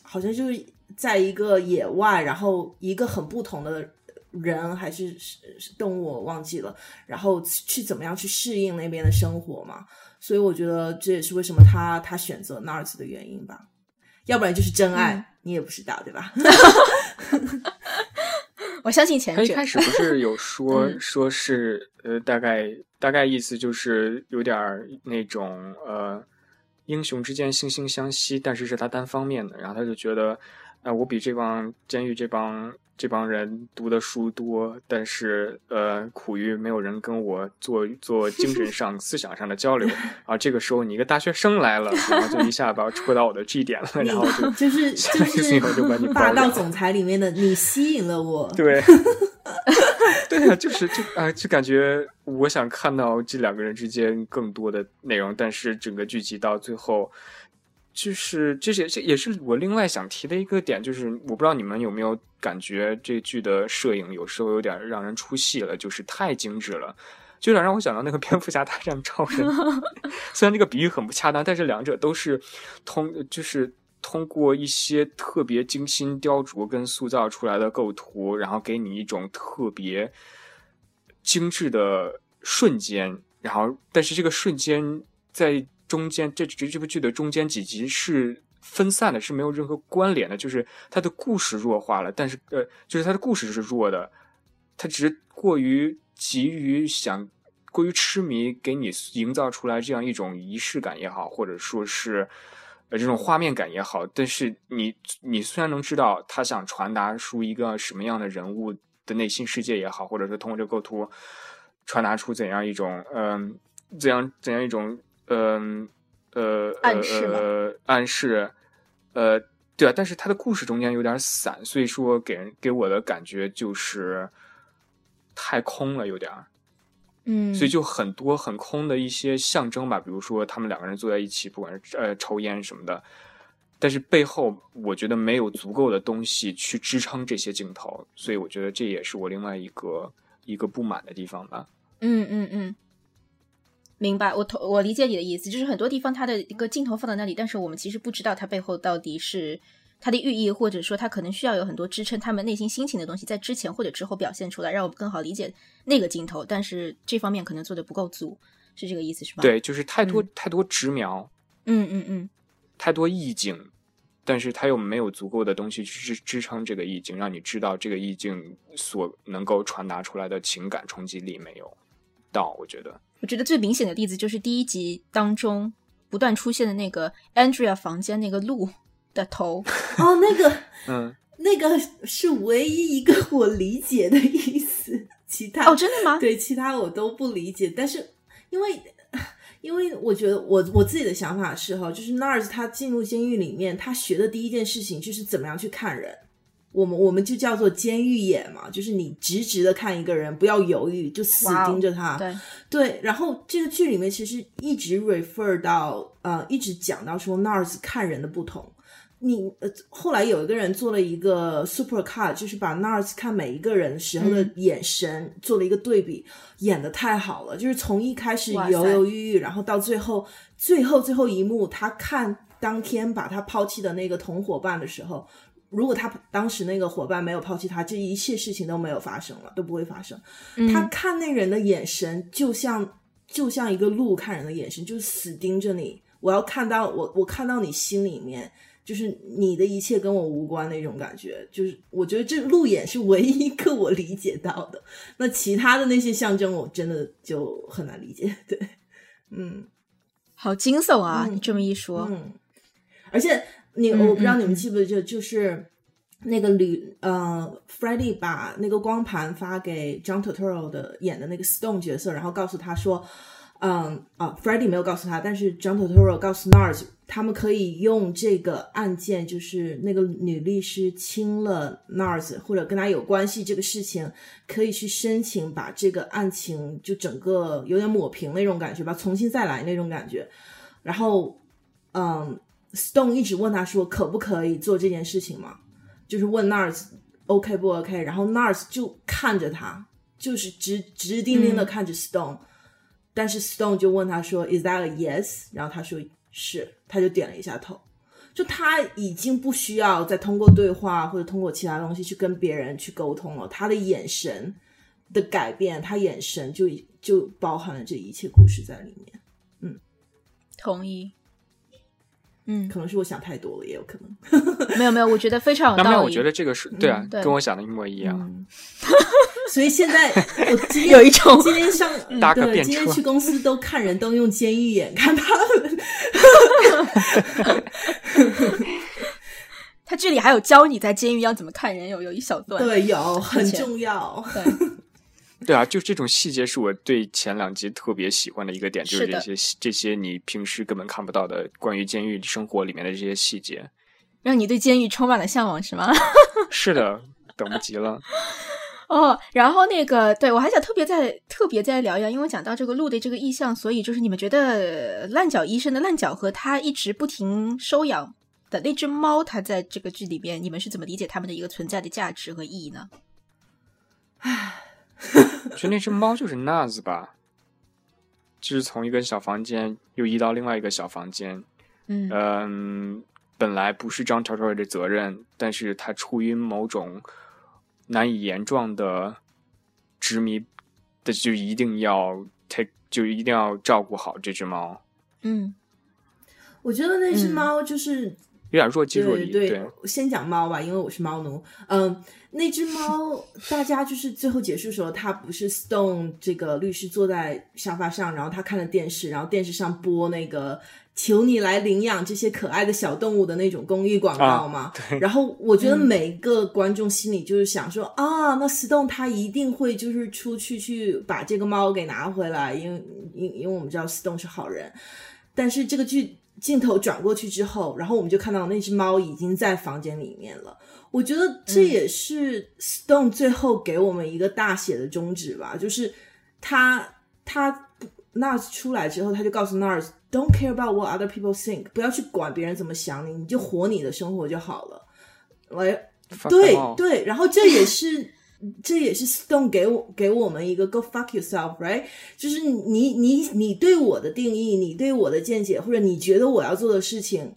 好像就是在一个野外，然后一个很不同的人还是动物，我忘记了，然后去怎么样去适应那边的生活嘛。所以我觉得这也是为什么他他选择 Nars 的原因吧，要不然就是真爱，你也不知道对吧？我相信前者。他一开始不是有说 说是呃，大概大概意思就是有点那种呃，英雄之间惺惺相惜，但是是他单方面的，然后他就觉得呃，我比这帮监狱这帮这帮人读的书多，但是呃，苦于没有人跟我做做精神上、思想上的交流啊。这个时候你一个大学生来了，然后就一下把我戳到我的 G 点了，然后就就是 就是就把你霸道总裁里面的你吸引了我，对，对啊，就是就啊，就感觉我想看到这两个人之间更多的内容，但是整个剧集到最后。就是这些，这也是我另外想提的一个点，就是我不知道你们有没有感觉这剧的摄影有时候有点让人出戏了，就是太精致了，就有点让我想到那个蝙蝠侠大战超人。虽然这个比喻很不恰当，但是两者都是通，就是通过一些特别精心雕琢跟塑造出来的构图，然后给你一种特别精致的瞬间，然后但是这个瞬间在。中间这这这部剧的中间几集是分散的，是没有任何关联的，就是它的故事弱化了，但是呃，就是它的故事是弱的，它只是过于急于想过于痴迷，给你营造出来这样一种仪式感也好，或者说是呃这种画面感也好，但是你你虽然能知道他想传达出一个什么样的人物的内心世界也好，或者说通过这个构图传达出怎样一种嗯怎样怎样一种。嗯呃暗示呃暗示呃对啊，但是他的故事中间有点散，所以说给人给我的感觉就是太空了，有点儿。嗯，所以就很多很空的一些象征吧，比如说他们两个人坐在一起，不管是呃抽烟什么的，但是背后我觉得没有足够的东西去支撑这些镜头，所以我觉得这也是我另外一个一个不满的地方吧。嗯嗯嗯。明白，我同我理解你的意思，就是很多地方它的一个镜头放在那里，但是我们其实不知道它背后到底是它的寓意，或者说它可能需要有很多支撑他们内心心情的东西，在之前或者之后表现出来，让我们更好理解那个镜头。但是这方面可能做的不够足，是这个意思是吧？对，就是太多太多直描，嗯嗯嗯，太多意境，但是它又没有足够的东西去支支撑这个意境，让你知道这个意境所能够传达出来的情感冲击力没有到，我觉得。我觉得最明显的例子就是第一集当中不断出现的那个 Andrea 房间那个鹿的头 哦，那个 嗯，那个是唯一一个我理解的意思，其他哦真的吗？对，其他我都不理解。但是因为因为我觉得我我自己的想法是哈，就是 Nars 他进入监狱里面，他学的第一件事情就是怎么样去看人。我们我们就叫做监狱眼嘛，就是你直直的看一个人，不要犹豫，就死盯着他。对对，然后这个剧里面其实一直 refer 到呃，一直讲到说 Nars 看人的不同。你呃，后来有一个人做了一个 super cut，就是把 Nars 看每一个人时候的眼神做了一个对比，演的太好了。就是从一开始犹犹豫豫，然后到最后最后最后一幕，他看当天把他抛弃的那个同伙伴的时候。如果他当时那个伙伴没有抛弃他，这一切事情都没有发生了，都不会发生。他看那人的眼神，就像就像一个鹿看人的眼神，就是死盯着你。我要看到我，我看到你心里面，就是你的一切跟我无关那种感觉。就是我觉得这鹿眼是唯一一个我理解到的。那其他的那些象征，我真的就很难理解。对，嗯，好惊悚啊！你这么一说，嗯，而且。你我不知道你们记不记得，就是那个吕呃 f r e d d y 把那个光盘发给 John Turturro 的演的那个 Stone 角色，然后告诉他说，嗯啊 f r e d d y 没有告诉他，但是 John Turturro 告诉 Nars，他们可以用这个案件，就是那个女律师亲了 Nars 或者跟他有关系这个事情，可以去申请把这个案情就整个有点抹平那种感觉吧，重新再来那种感觉，然后嗯。Stone 一直问他说：“可不可以做这件事情吗？”就是问 Nars OK 不 OK，然后 Nars 就看着他，就是直直盯盯的看着 Stone，但是 Stone 就问他说：“Is that a yes？” 然后他说：“是。”他就点了一下头，就他已经不需要再通过对话或者通过其他东西去跟别人去沟通了。他的眼神的改变，他眼神就就包含了这一切故事在里面。嗯，同意。嗯，可能是我想太多了，也有可能。没有没有，我觉得非常有道理。我觉得这个是对啊，跟我想的一模一样。所以现在我今天 有一种今天上对，今天去公司都看人都用监狱眼看他们。他这里还有教你在监狱要怎么看人，有有一小段。对，有很重要。对。对啊，就这种细节是我对前两集特别喜欢的一个点，就是这些这些你平时根本看不到的关于监狱生活里面的这些细节。让你对监狱充满了向往，是吗？是的，等不及了。哦，然后那个，对我还想特别再特别再聊一聊，因为讲到这个鹿的这个意象，所以就是你们觉得烂脚医生的烂脚和他一直不停收养的那只猫，它在这个剧里边，你们是怎么理解它们的一个存在的价值和意义呢？我觉得那只猫就是 Naz 吧，就是从一个小房间又移到另外一个小房间。嗯。嗯，本来不是张乔乔的责任，但是他出于某种难以言状的执迷的，就一定要 take，就一定要照顾好这只猫，嗯。我觉得那只嗯。猫就是有点弱鸡弱对力。对，先讲猫吧，因为我是猫奴。嗯，那只猫，大家就是最后结束的时候，他不是 Stone 这个律师坐在沙发上，然后他看了电视，然后电视上播那个“求你来领养这些可爱的小动物”的那种公益广告嘛。然后我觉得每一个观众心里就是想说、啊，那 Stone 他一定会就是出去去把这个猫给拿回来，因为因因为我们知道 Stone 是好人。但是这个剧镜头转过去之后，然后我们就看到那只猫已经在房间里面了。我觉得这也是 Stone 最后给我们一个大写的宗旨吧，就是他他 Nars 出来之后，他就告诉 Nars Don't care about what other people think，不要去管别人怎么想你，你就活你的生活就好了。来，Fuck 对对，然后这也是这也是 Stone 给我给我们一个 Go fuck yourself，right？就是你你你对我的定义，你对我的见解，或者你觉得我要做的事情，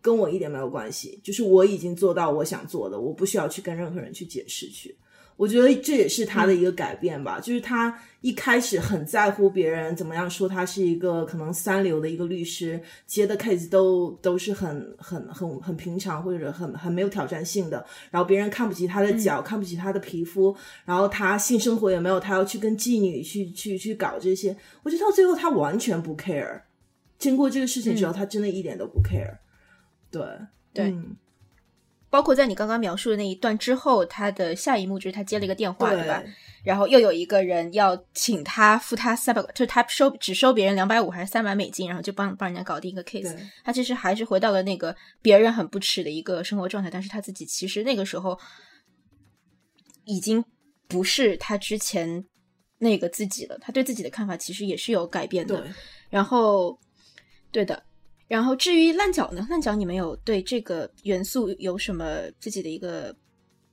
跟我一点没有关系。就是我已经做到我想做的，我不需要去跟任何人去解释去。我觉得这也是他的一个改变吧，就是他一开始很在乎别人怎么样说他是一个可能三流的一个律师，接的 case 都都是很很很很平常或者很很没有挑战性的，然后别人看不起他的脚，看不起他的皮肤，然后他性生活也没有，他要去跟妓女去去去搞这些，我觉得到最后他完全不 care。经过这个事情之后，他真的一点都不 care。对对嗯包括在你刚刚描述的那一段之后，他的下一幕就是他接了一个电话，对吧？然后又有一个人要请他付他三百，就是他收只收别人两百五还是三百美金，然后就帮帮人家搞定一个 case。他其实还是回到了那个别人很不耻的一个生活状态，但是他自己其实那个时候已经不是他之前那个自己了。他对自己的看法其实也是有改变的。然后，对的。然后至于烂脚呢？烂脚你们有对这个元素有什么自己的一个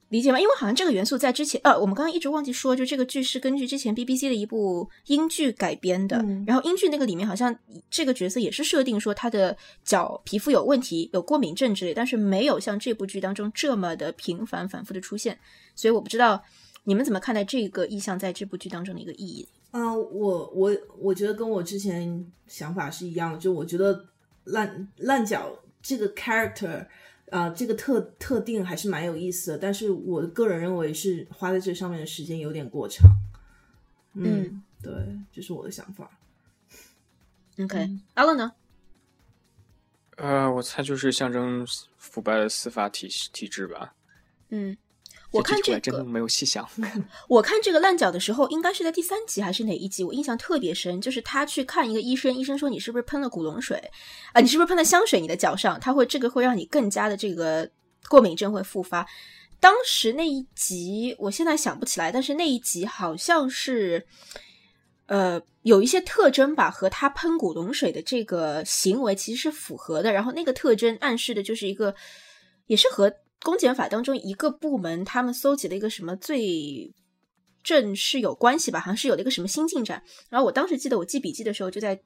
理解吗？因为好像这个元素在之前，呃，我们刚刚一直忘记说，就这个剧是根据之前 BBC 的一部英剧改编的。嗯然后英剧那个里面好像这个角色也是设定说他的脚皮肤有问题，有过敏症之类，但是没有像这部剧当中这么的频繁反复的出现。所以我不知道你们怎么看待这个意象在这部剧当中的一个意义。嗯、我我我觉得跟我之前想法是一样的，就我觉得烂烂脚这个 character 啊、这个特特定还是蛮有意思的，但是我个人认为是花在这上面的时间有点过长。嗯，嗯对，这是我的想法。OK，、嗯阿乐呢？呃，我猜就是象征腐败的司法体系体制吧。嗯，我看这提出来真的个，没有细想。我看这个烂脚的时候，应该是在第三集还是哪一集？我印象特别深，就是他去看一个医生，医生说你是不是喷了古龙水啊、你是不是喷了香水？你的脚上，他会这个会让你更加的这个过敏症会复发。当时那一集，我现在想不起来，但是那一集好像是，呃，有一些特征吧，和他喷古龙水的这个行为其实是符合的。然后那个特征暗示的就是一个，也是和公检法当中一个部门他们搜集了一个什么罪证是有关系吧，好像是有了一个什么新进展。然后我当时记得我记笔记的时候就在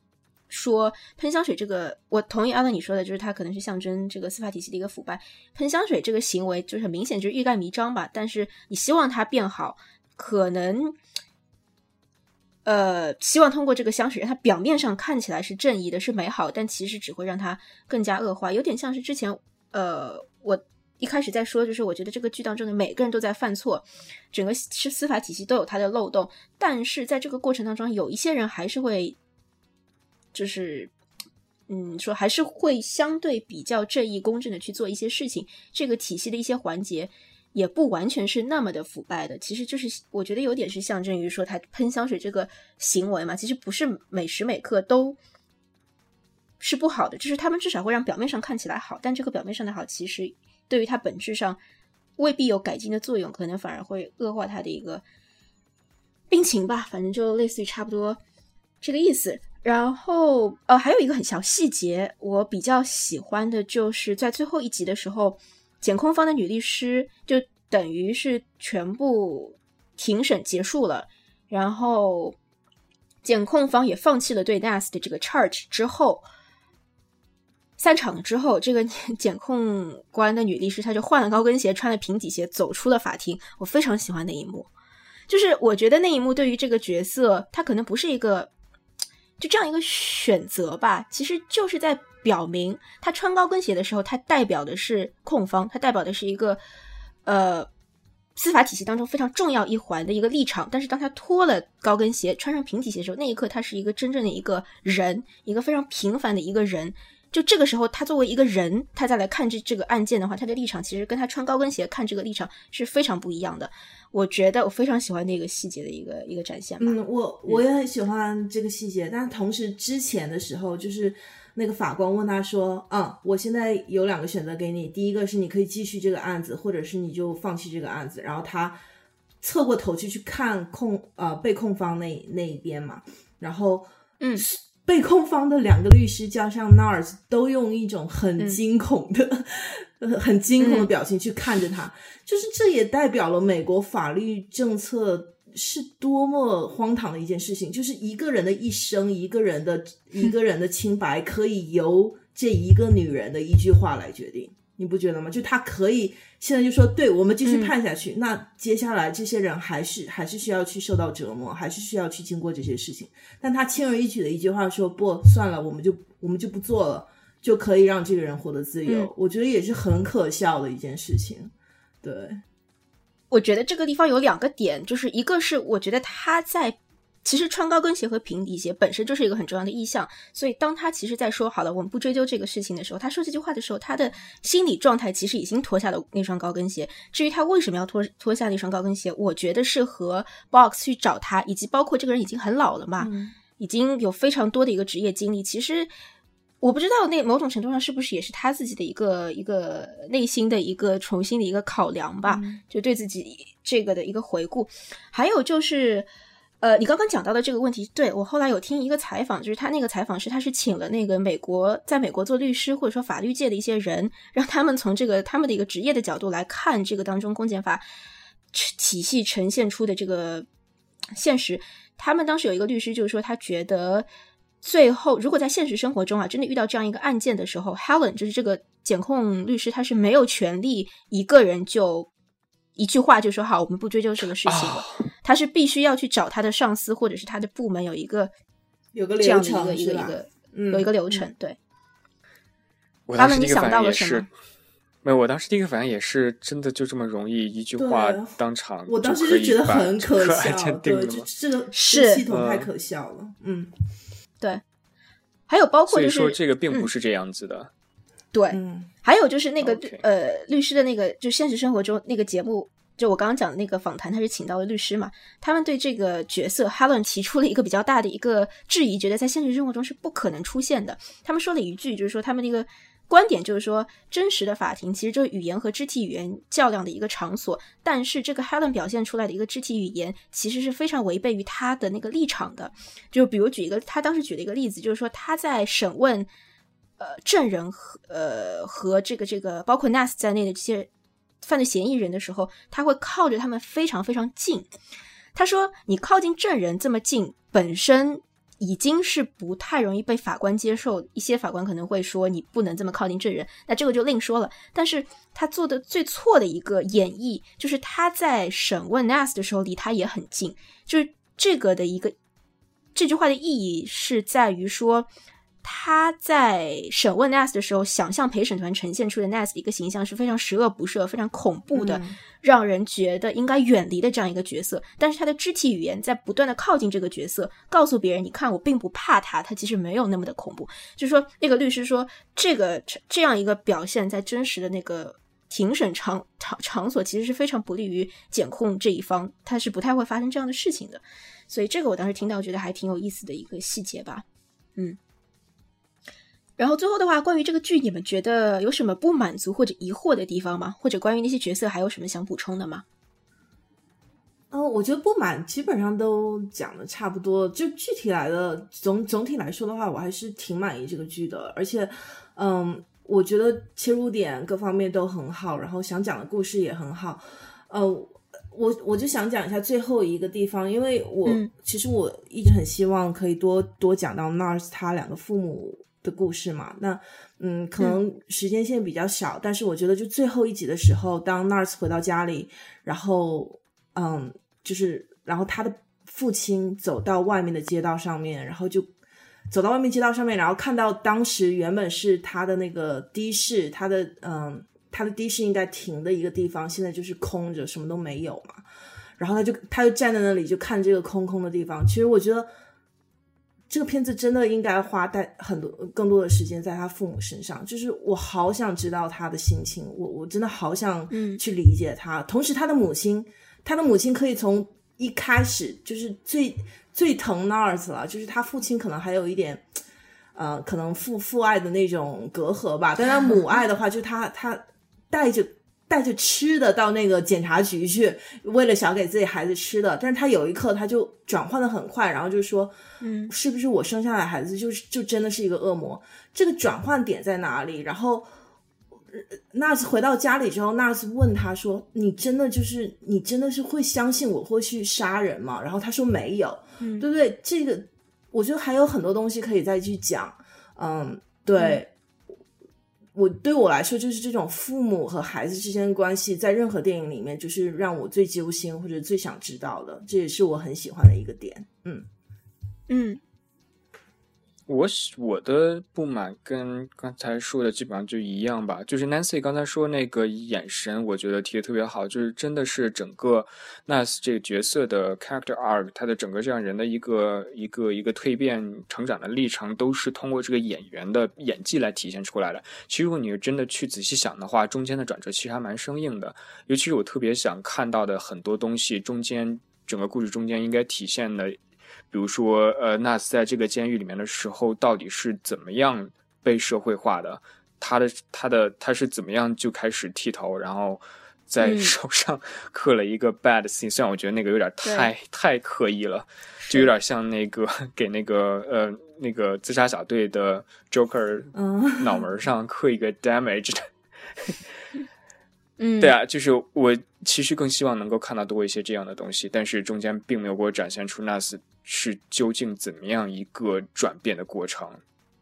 说喷香水这个，我同意阿乐你说的，就是它可能是象征这个司法体系的一个腐败。喷香水这个行为就是很明显就是欲盖弥彰吧，但是你希望它变好，可能。呃，希望通过这个香水，它表面上看起来是正义的，是美好，但其实只会让它更加恶化，有点像是之前，呃，我一开始在说，就是我觉得这个剧当中的每个人都在犯错，整个是司法体系都有它的漏洞，但是在这个过程当中，有一些人还是会，就是嗯，说还是会相对比较正义公正的去做一些事情。这个体系的一些环节也不完全是那么的腐败的。其实就是我觉得有点是象征于说他喷香水这个行为嘛，其实不是每时每刻都是不好的，就是他们至少会让表面上看起来好，但这个表面上的好，其实对于它本质上未必有改进的作用，可能反而会恶化它的一个病情吧。反正就类似于差不多这个意思。然后，呃，还有一个很小细节，我比较喜欢的就是在最后一集的时候，检控方的女律师就等于是全部庭审结束了，然后检控方也放弃了对 Nas 的这个 charge 之后，散场了之后，这个 检控官的女律师她就换了高跟鞋，穿了平底鞋走出了法庭。我非常喜欢那一幕，就是我觉得那一幕对于这个角色，她可能不是一个。就这样一个选择吧，其实就是在表明她穿高跟鞋的时候，她代表的是控方，她代表的是一个呃司法体系当中非常重要一环的一个立场。但是当她脱了高跟鞋，穿上平底鞋的时候，那一刻她是一个真正的一个人，一个非常平凡的一个人。就这个时候，他作为一个人，他再来看这这个案件的话，他的立场其实跟他穿高跟鞋看这个立场是非常不一样的。我觉得我非常喜欢那个细节的一个一个展现。嗯，我我也很喜欢这个细节，但同时之前的时候，就是那个法官问他说：“嗯，我现在有两个选择给你，第一个是你可以继续这个案子，或者是你就放弃这个案子。”然后他侧过头去去看控呃被控方那那一边嘛，然后嗯。被控方的两个律师加上 Nars 都用一种很惊恐的、很惊恐的表情去看着他，就是这也代表了美国法律政策是多么荒唐的一件事情，就是一个人的一生、一个人的一个人的清白，可以由这一个女人的一句话来决定。你不觉得吗？就他可以现在就说，对我们继续判下去，那接下来这些人还是还是需要去受到折磨，还是需要去经过这些事情。但他轻而易举的一句话说，不算了，我们就我们就不做了，就可以让这个人获得自由。我觉得也是很可笑的一件事情。对，我觉得这个地方有两个点，就是一个是我觉得他在。其实穿高跟鞋和平底鞋本身就是一个很重要的意向，所以当他其实在说好了，我们不追究这个事情的时候，他说这句话的时候，他的心理状态其实已经脱下了那双高跟鞋。至于他为什么要脱脱下那双高跟鞋，我觉得是和 Box 去找他，以及包括这个人已经很老了嘛，已经有非常多的一个职业经历。其实我不知道那某种程度上是不是也是他自己的一个一个内心的一个重新的一个考量吧，就对自己这个的一个回顾。还有就是。呃，你刚刚讲到的这个问题，对我后来有听一个采访，就是他那个采访是他是请了那个美国在美国做律师或者说法律界的一些人，让他们从这个他们的一个职业的角度来看这个当中公检法体系呈现出的这个现实。他们当时有一个律师就是说，他觉得最后如果在现实生活中啊，真的遇到这样一个案件的时候，Helen 就是这个检控律师，他是没有权利一个人就。一句话就说好，我们不追究这个事情了。他是必须要去找他的上司或者是他的部门有一个有个这样的一个一个一个有一个流程。对，他们你想到了什么？没有，我当时第一个反应也是真的就这么容易一句话当场，我当时就觉得很可笑，对，这个是系统太可笑了。嗯，对。还有包括就是说这个并不是这样子的。对，还有就是那个呃，律师的那个，就现实生活中那个节目，就我刚刚讲的那个访谈，他是请到了律师嘛？他们对这个角色 Helen 提出了一个比较大的一个质疑，觉得在现实生活中是不可能出现的。他们说了一句，就是说他们那个观点就是说，真实的法庭其实就是语言和肢体语言较量的一个场所，但是这个 Helen 表现出来的一个肢体语言，其实是非常违背于他的那个立场的。就比如举一个，他当时举了一个例子，就是说他在审问。呃，证人和呃和这个这个包括 Nas 在内的这些犯罪嫌疑人的时候，他会靠着他们非常非常近。他说：“你靠近证人这么近，本身已经是不太容易被法官接受。一些法官可能会说你不能这么靠近证人，那这个就另说了。但是他做的最错的一个演绎，就是他在审问 Nas 的时候离他也很近。就是这个的一个这句话的意义是在于说。”他在审问 Nas 的时候，想象陪审团呈现出的 Nas 的一个形象是非常十恶不赦、非常恐怖的，让人觉得应该远离的这样一个角色。但是他的肢体语言在不断的靠近这个角色，告诉别人：“你看，我并不怕他，他其实没有那么的恐怖。”就是说，那个律师说，这个这样一个表现在真实的那个庭审场场场所，其实是非常不利于检控这一方，他是不太会发生这样的事情的。所以这个我当时听到，觉得还挺有意思的一个细节吧。嗯。然后最后的话，关于这个剧，你们觉得有什么不满足或者疑惑的地方吗？或者关于那些角色还有什么想补充的吗？哦，我觉得不满基本上都讲的差不多。就具体来的总总体来说的话，我还是挺满意这个剧的。而且，嗯，我觉得切入点各方面都很好，然后想讲的故事也很好。呃，我我就想讲一下最后一个地方，因为我其实我一直很希望可以多多讲到 Nars 他两个父母。的故事嘛，那嗯，可能时间线比较小，但是我觉得就最后一集的时候，当 Nars 回到家里，然后嗯，就是然后他的父亲走到外面的街道上面，然后就走到外面街道上面，然后看到当时原本是他的那个的士，他的嗯，他的的士应该停的一个地方，现在就是空着，什么都没有嘛，然后他就他就站在那里就看这个空空的地方，其实我觉得。这个片子真的应该花带很多更多的时间在他父母身上，就是我好想知道他的心情，我我真的好想去理解他。同时，他的母亲，他的母亲可以从一开始就是最最疼 Nars 了，就是他父亲可能还有一点，呃，可能父父爱的那种隔阂吧，但他母 爱的话，就他他带着。带着吃的到那个检察局去，为了想给自己孩子吃的，但是他有一刻他就转换的很快，然后就说，嗯，是不是我生下来孩子就是就真的是一个恶魔？这个转换点在哪里？然后纳斯回到家里之后，纳斯问他说：“你真的就是你真的是会相信我会去杀人吗？”然后他说：“没有，嗯对不对？”这个我觉得还有很多东西可以再去讲，嗯，对。我对我来说，就是这种父母和孩子之间的关系，在任何电影里面，就是让我最揪心或者最想知道的，这也是我很喜欢的一个点。嗯嗯。我我的不满跟刚才说的基本上就一样吧，就是 Nancy 刚才说那个眼神，我觉得提的特别好，就是真的是整个 Nas 这个角色的 character arc，他的整个这样人的一个一个一个蜕变成长的历程，都是通过这个演员的演技来体现出来的。其实如果你真的去仔细想的话，中间的转折其实还蛮生硬的，尤其是我特别想看到的很多东西，中间整个故事中间应该体现的。比如说，呃，纳斯在这个监狱里面的时候，到底是怎么样被社会化的？他的他的他是怎么样就开始剃头，然后在手上 刻了一个 bad thing？虽然我觉得那个有点太太刻意了，就有点像那个给那个呃那个自杀小队的 Joker 脑门上刻一个 damaged。嗯，对啊，就是我其实更希望能够看到多一些这样的东西，但是中间并没有给我展现出纳斯是究竟怎么样一个转变的过程。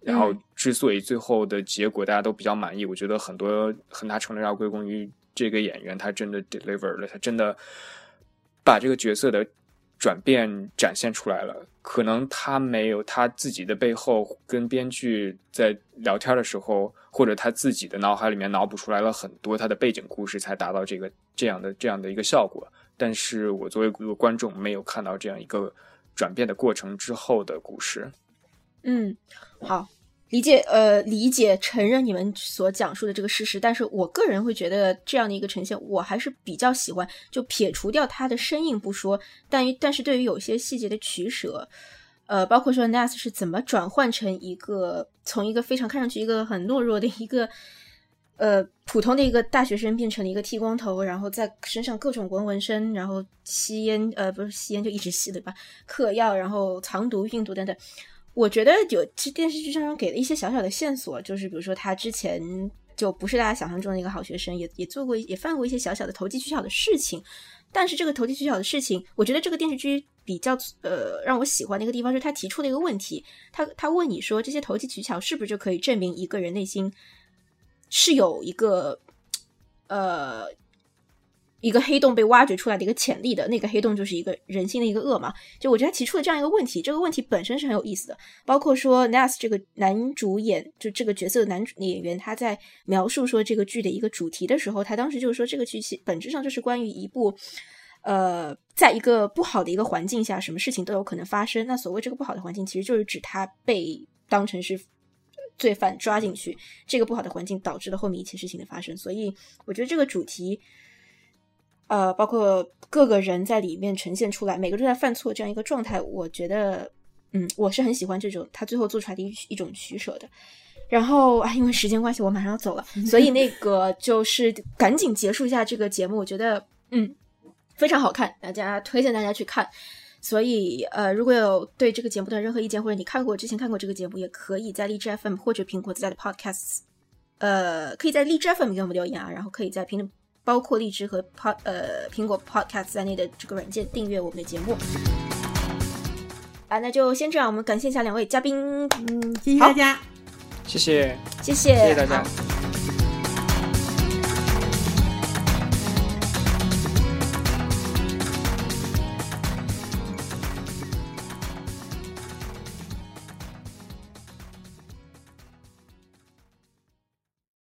然后，之所以最后的结果大家都比较满意，我觉得很多很大程度要归功于这个演员，他真的 deliver 了，他真的把这个角色的。转变展现出来了，可能他没有他自己的背后跟编剧在聊天的时候，或者他自己的脑海里面脑补出来了很多他的背景故事，才达到这个这样的这样的一个效果。但是我作为一个观众，没有看到这样一个转变的过程之后的故事。嗯，好。理解，呃，理解，承认你们所讲述的这个事实，但是我个人会觉得这样的一个呈现，我还是比较喜欢。就撇除掉它的生硬不说，但于但是对于有些细节的取舍，呃，包括说 Nas 是怎么转换成一个从一个非常看上去一个很懦弱的一个呃普通的一个大学生，变成了一个剃光头，然后在身上各种纹纹身，然后吸烟，呃，不是吸烟就一直吸对吧？嗑药，然后藏毒、运毒等等。我觉得有这电视剧上给了一些小小的线索，就是比如说他之前就不是大家想象中的一个好学生，也也做过也犯过一些小小的投机取巧的事情。但是这个投机取巧的事情，我觉得这个电视剧比较呃让我喜欢的一个地方是他提出的一个问题，他他问你说这些投机取巧是不是就可以证明一个人内心是有一个呃一个黑洞被挖掘出来的一个潜力的那个黑洞，就是一个人性的一个恶嘛。就我觉得他提出了这样一个问题，这个问题本身是很有意思的。包括说 Nas 这个男主演，就这个角色的男主演员，他在描述说这个剧的一个主题的时候，他当时就是说这个剧其本质上就是关于一部，呃，在一个不好的一个环境下，什么事情都有可能发生。那所谓这个不好的环境，其实就是指他被当成是罪犯抓进去，这个不好的环境导致了后面一切事情的发生。所以我觉得这个主题。呃，包括各个人在里面呈现出来，每个都在犯错这样一个状态，我觉得，嗯，我是很喜欢这种他最后做出来的一一种取舍的。然后啊，因为时间关系，我马上要走了，所以那个就是赶紧结束一下这个节目。我觉得，嗯，非常好看，大家推荐大家去看。所以，呃，如果有对这个节目的任何意见，或者你看过之前看过这个节目，也可以在荔枝 FM 或者苹果自带的 Podcasts，呃，可以在荔枝 FM 给我们留言啊，然后可以在评论。包括荔枝和 Pod 呃苹果 Podcast 在内的这个软件订阅我们的节目啊，那就先这样，我们感谢一下两位嘉宾，嗯，谢谢大家，谢谢，谢谢，谢谢大家。